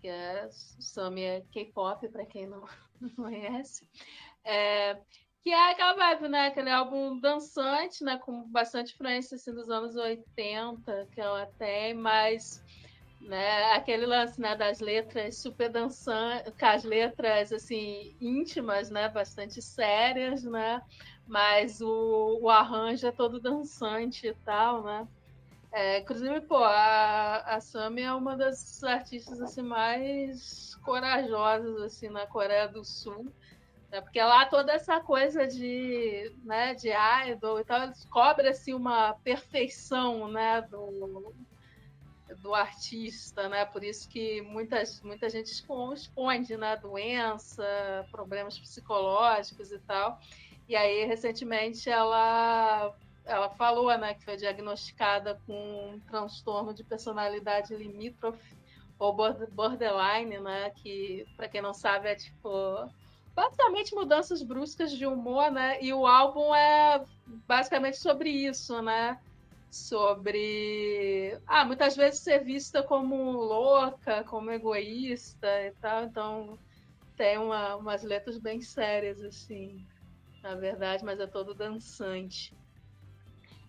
que é Sami é K-pop, para quem não, <laughs> não conhece. É, que é aquela vibe, né? Aquele álbum dançante, né? Com bastante influência assim, dos anos 80 que ela tem, mas né, aquele lance né, das letras super dançantes, com as letras assim íntimas, né? Bastante sérias, né? Mas o, o arranjo é todo dançante e tal, né? É, inclusive, pô, a, a é uma das artistas assim, mais corajosas assim, na Coreia do Sul é porque lá toda essa coisa de, né, de idol e tal, eles cobrem assim, uma perfeição né, do, do artista, né? Por isso que muitas, muita gente esconde né, doença, problemas psicológicos e tal. E aí, recentemente, ela, ela falou né, que foi diagnosticada com um transtorno de personalidade limítrofe ou borderline, né? Que, para quem não sabe, é tipo basicamente mudanças bruscas de humor, né? E o álbum é basicamente sobre isso, né? Sobre. Ah, muitas vezes ser vista como louca, como egoísta e tal. Então tem uma, umas letras bem sérias, assim, na verdade, mas é todo dançante.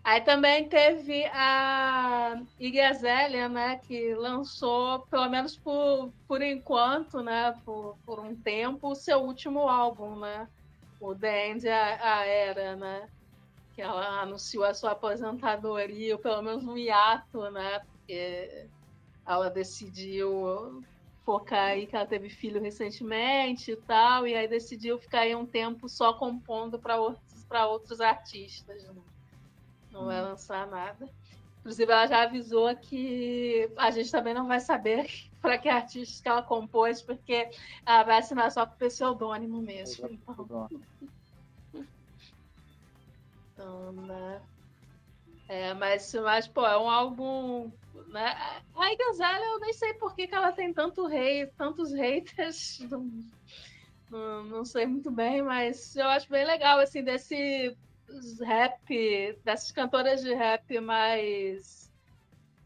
Aí também teve a Iggy Azalea, né, que lançou, pelo menos por, por enquanto, né, por, por um tempo, o seu último álbum, né, o The End a, a Era, né, que ela anunciou a sua aposentadoria, ou pelo menos um hiato, né, porque ela decidiu focar aí que ela teve filho recentemente e tal, e aí decidiu ficar aí um tempo só compondo para outros, outros artistas, né não vai lançar nada. Inclusive, ela já avisou que a gente também não vai saber <laughs> para que artistas que ela compôs, porque ela vai assinar só com pseudônimo mesmo. Então, <laughs> então né? É, mas, mas, pô, é um álbum. Né? A Igazela, eu nem sei por que, que ela tem tanto rei, tantos haters. <laughs> Não, não sei muito bem, mas eu acho bem legal, assim, desse rap, dessas cantoras de rap mais.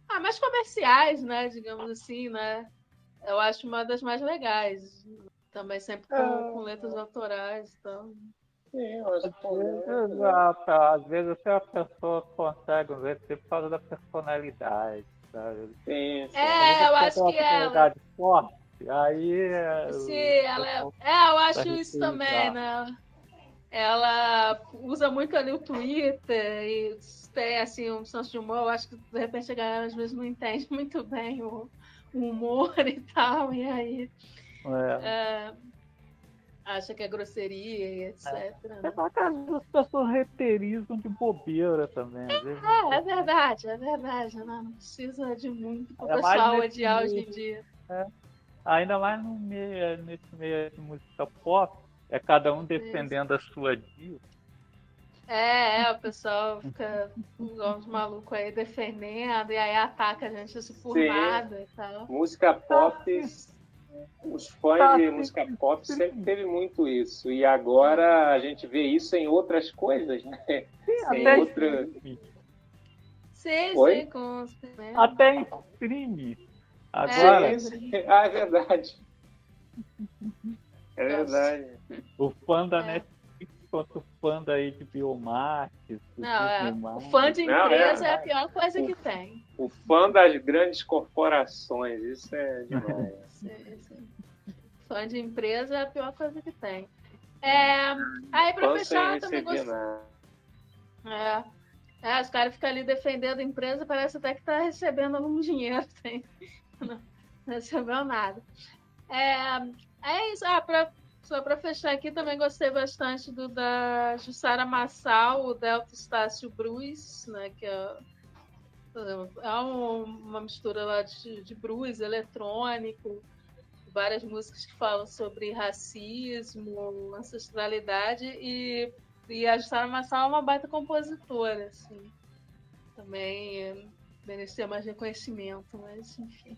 Ah, mais comerciais, né? Digamos assim, né? Eu acho uma das mais legais. Também sempre com, é... com letras autorais. Então... Sim, eu acho que... Exato. Às vezes a pessoa consegue ver por causa da personalidade. Sabe? Sim, sim. É, eu acho que ela. Forte, aí. Sim, ela é. É, eu acho isso também, né? Ela usa muito ali o Twitter e tem assim um senso de humor. Eu acho que de repente a galera às vezes não entende <laughs> muito bem o, o humor <laughs> e tal, e aí é. É, acha que é grosseria e etc. É. Né? É as pessoas reiterizam de bobeira também. É, é, verdade, é verdade. Né? Não precisa de muito para o é pessoal odiar hoje em dia. É. Ainda mais no meio, nesse meio de música pop, é cada um defendendo Isso. a sua diva. É, é, o pessoal fica uns malucos aí defendendo, e aí ataca a gente assim por Sim. nada e tal. Música pop, os fãs de música pop sempre teve muito isso. E agora a gente vê isso em outras coisas, né? Sim, em outra... Sim, Oi? sim, com Até em stream. Agora. É, ah, é verdade. É verdade. O fã da é. Netflix quanto o fã da HBO Max. Não, é. O fã de empresa Não, é, é, a pior coisa o, que tem. O fã das grandes corporações, isso é demais. <laughs> sim, sim. Fã de empresa é a pior coisa que tem. É, aí pra fã fechar, também gostei. É. É, os caras ficam ali defendendo a empresa, parece até que tá recebendo algum dinheiro. Tem. <laughs> Não, não recebeu nada. É, é isso. Ah, pra, só para fechar aqui, também gostei bastante do da Jussara Massal, o Delta Estácio Bruce, né? Que é, é uma mistura lá de, de eletrônico, várias músicas que falam sobre racismo, ancestralidade, e, e a Jussara Massal é uma baita compositora, assim. Também merecia mais reconhecimento, mas enfim.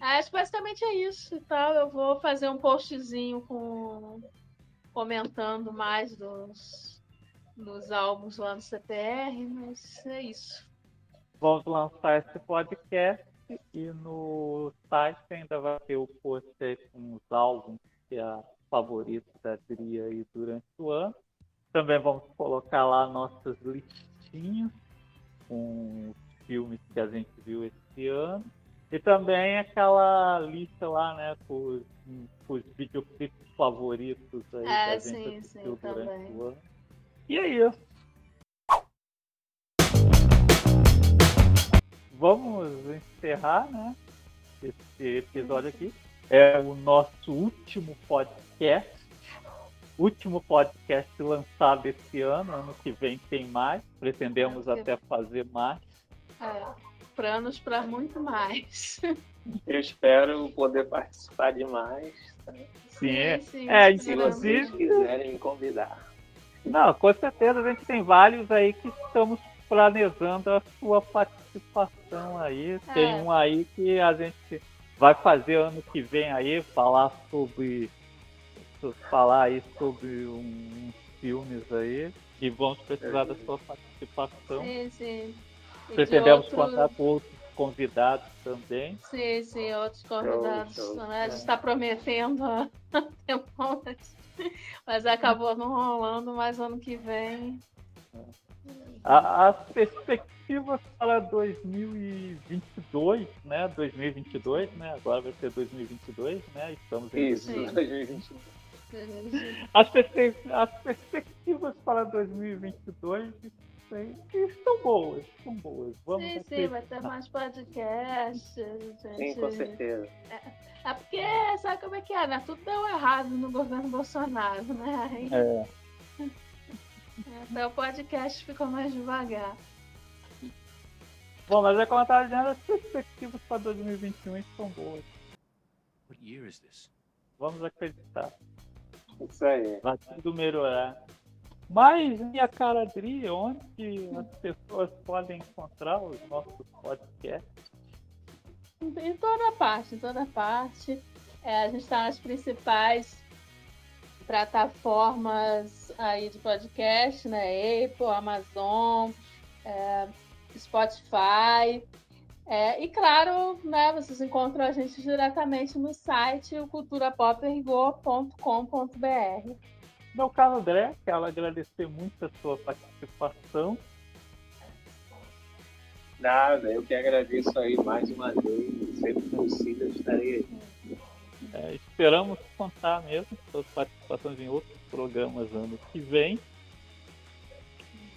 Acho que basicamente é isso e tal. Eu vou fazer um postzinho com comentando mais dos, dos álbuns lá no CPR, mas é isso. Vamos lançar esse podcast e no site ainda vai ter o post com os álbuns que é a favorita da Dri aí durante o ano. Também vamos colocar lá nossas listinhas com os filmes que a gente viu esse ano. E também aquela lista lá, né, com os, videoclipes favoritos aí é, que a gente sim, assistiu sim, durante também. o ano. E é isso. Vamos encerrar, né, esse episódio aqui. É o nosso último podcast último podcast lançado esse ano. Ano que vem tem mais. Pretendemos até fazer mais. É, planos para muito mais. Eu espero poder participar de mais. Sim, sim, sim é, inclusive. Se quiserem me convidar. Não, com certeza a gente tem vários aí que estamos planejando a sua participação aí. É. Tem um aí que a gente vai fazer ano que vem aí, falar sobre falar aí sobre uns filmes aí e vamos precisar da sua participação. Sim, sim. Pretendemos outro... contar com outros convidados também. Sim, sim, outros convidados. Show, show. Né? A gente está prometendo há <laughs> tempo, mas acabou não rolando, mas ano que vem. As perspectivas para 2022, né? 2022, né? Agora vai ser 2022, né? Estamos em Isso, 2022. As, as perspectivas para 2022 estão boas, estão boas. Vamos sim, sim, vai ter mais podcasts. Gente... Sim, com certeza. É, é, porque, sabe como é que é, né? Tudo deu errado no governo Bolsonaro, né? Aí... É. Até o podcast ficou mais devagar. Bom, mas é como eu estava dizendo, as perspectivas para 2021 estão boas. What year is this? Vamos acreditar. Isso aí. Vai tudo melhorar. Mas, minha cara Adri, onde as pessoas podem encontrar os nossos podcasts? Em toda parte, em toda parte. É, a gente está nas principais plataformas aí de podcast, né? Apple, Amazon, é, Spotify. É, e claro, né, vocês encontram a gente diretamente no site culturapopperigor.com.br. Meu caro André, quero agradecer muito a sua participação. Nada, eu que agradeço aí mais uma vez. Sempre possível estarei aí. É, esperamos contar mesmo suas participações em outros programas ano que vem.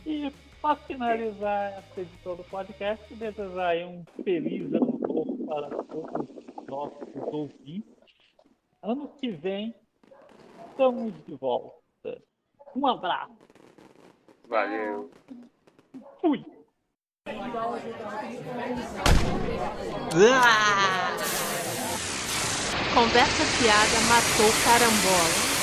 E para finalizar essa edição do podcast, desejar aí um feliz ano novo para todos os nossos ouvintes. Ano que vem, estamos de volta. Um abraço. Valeu. Fui. Conversa fiada matou carambola.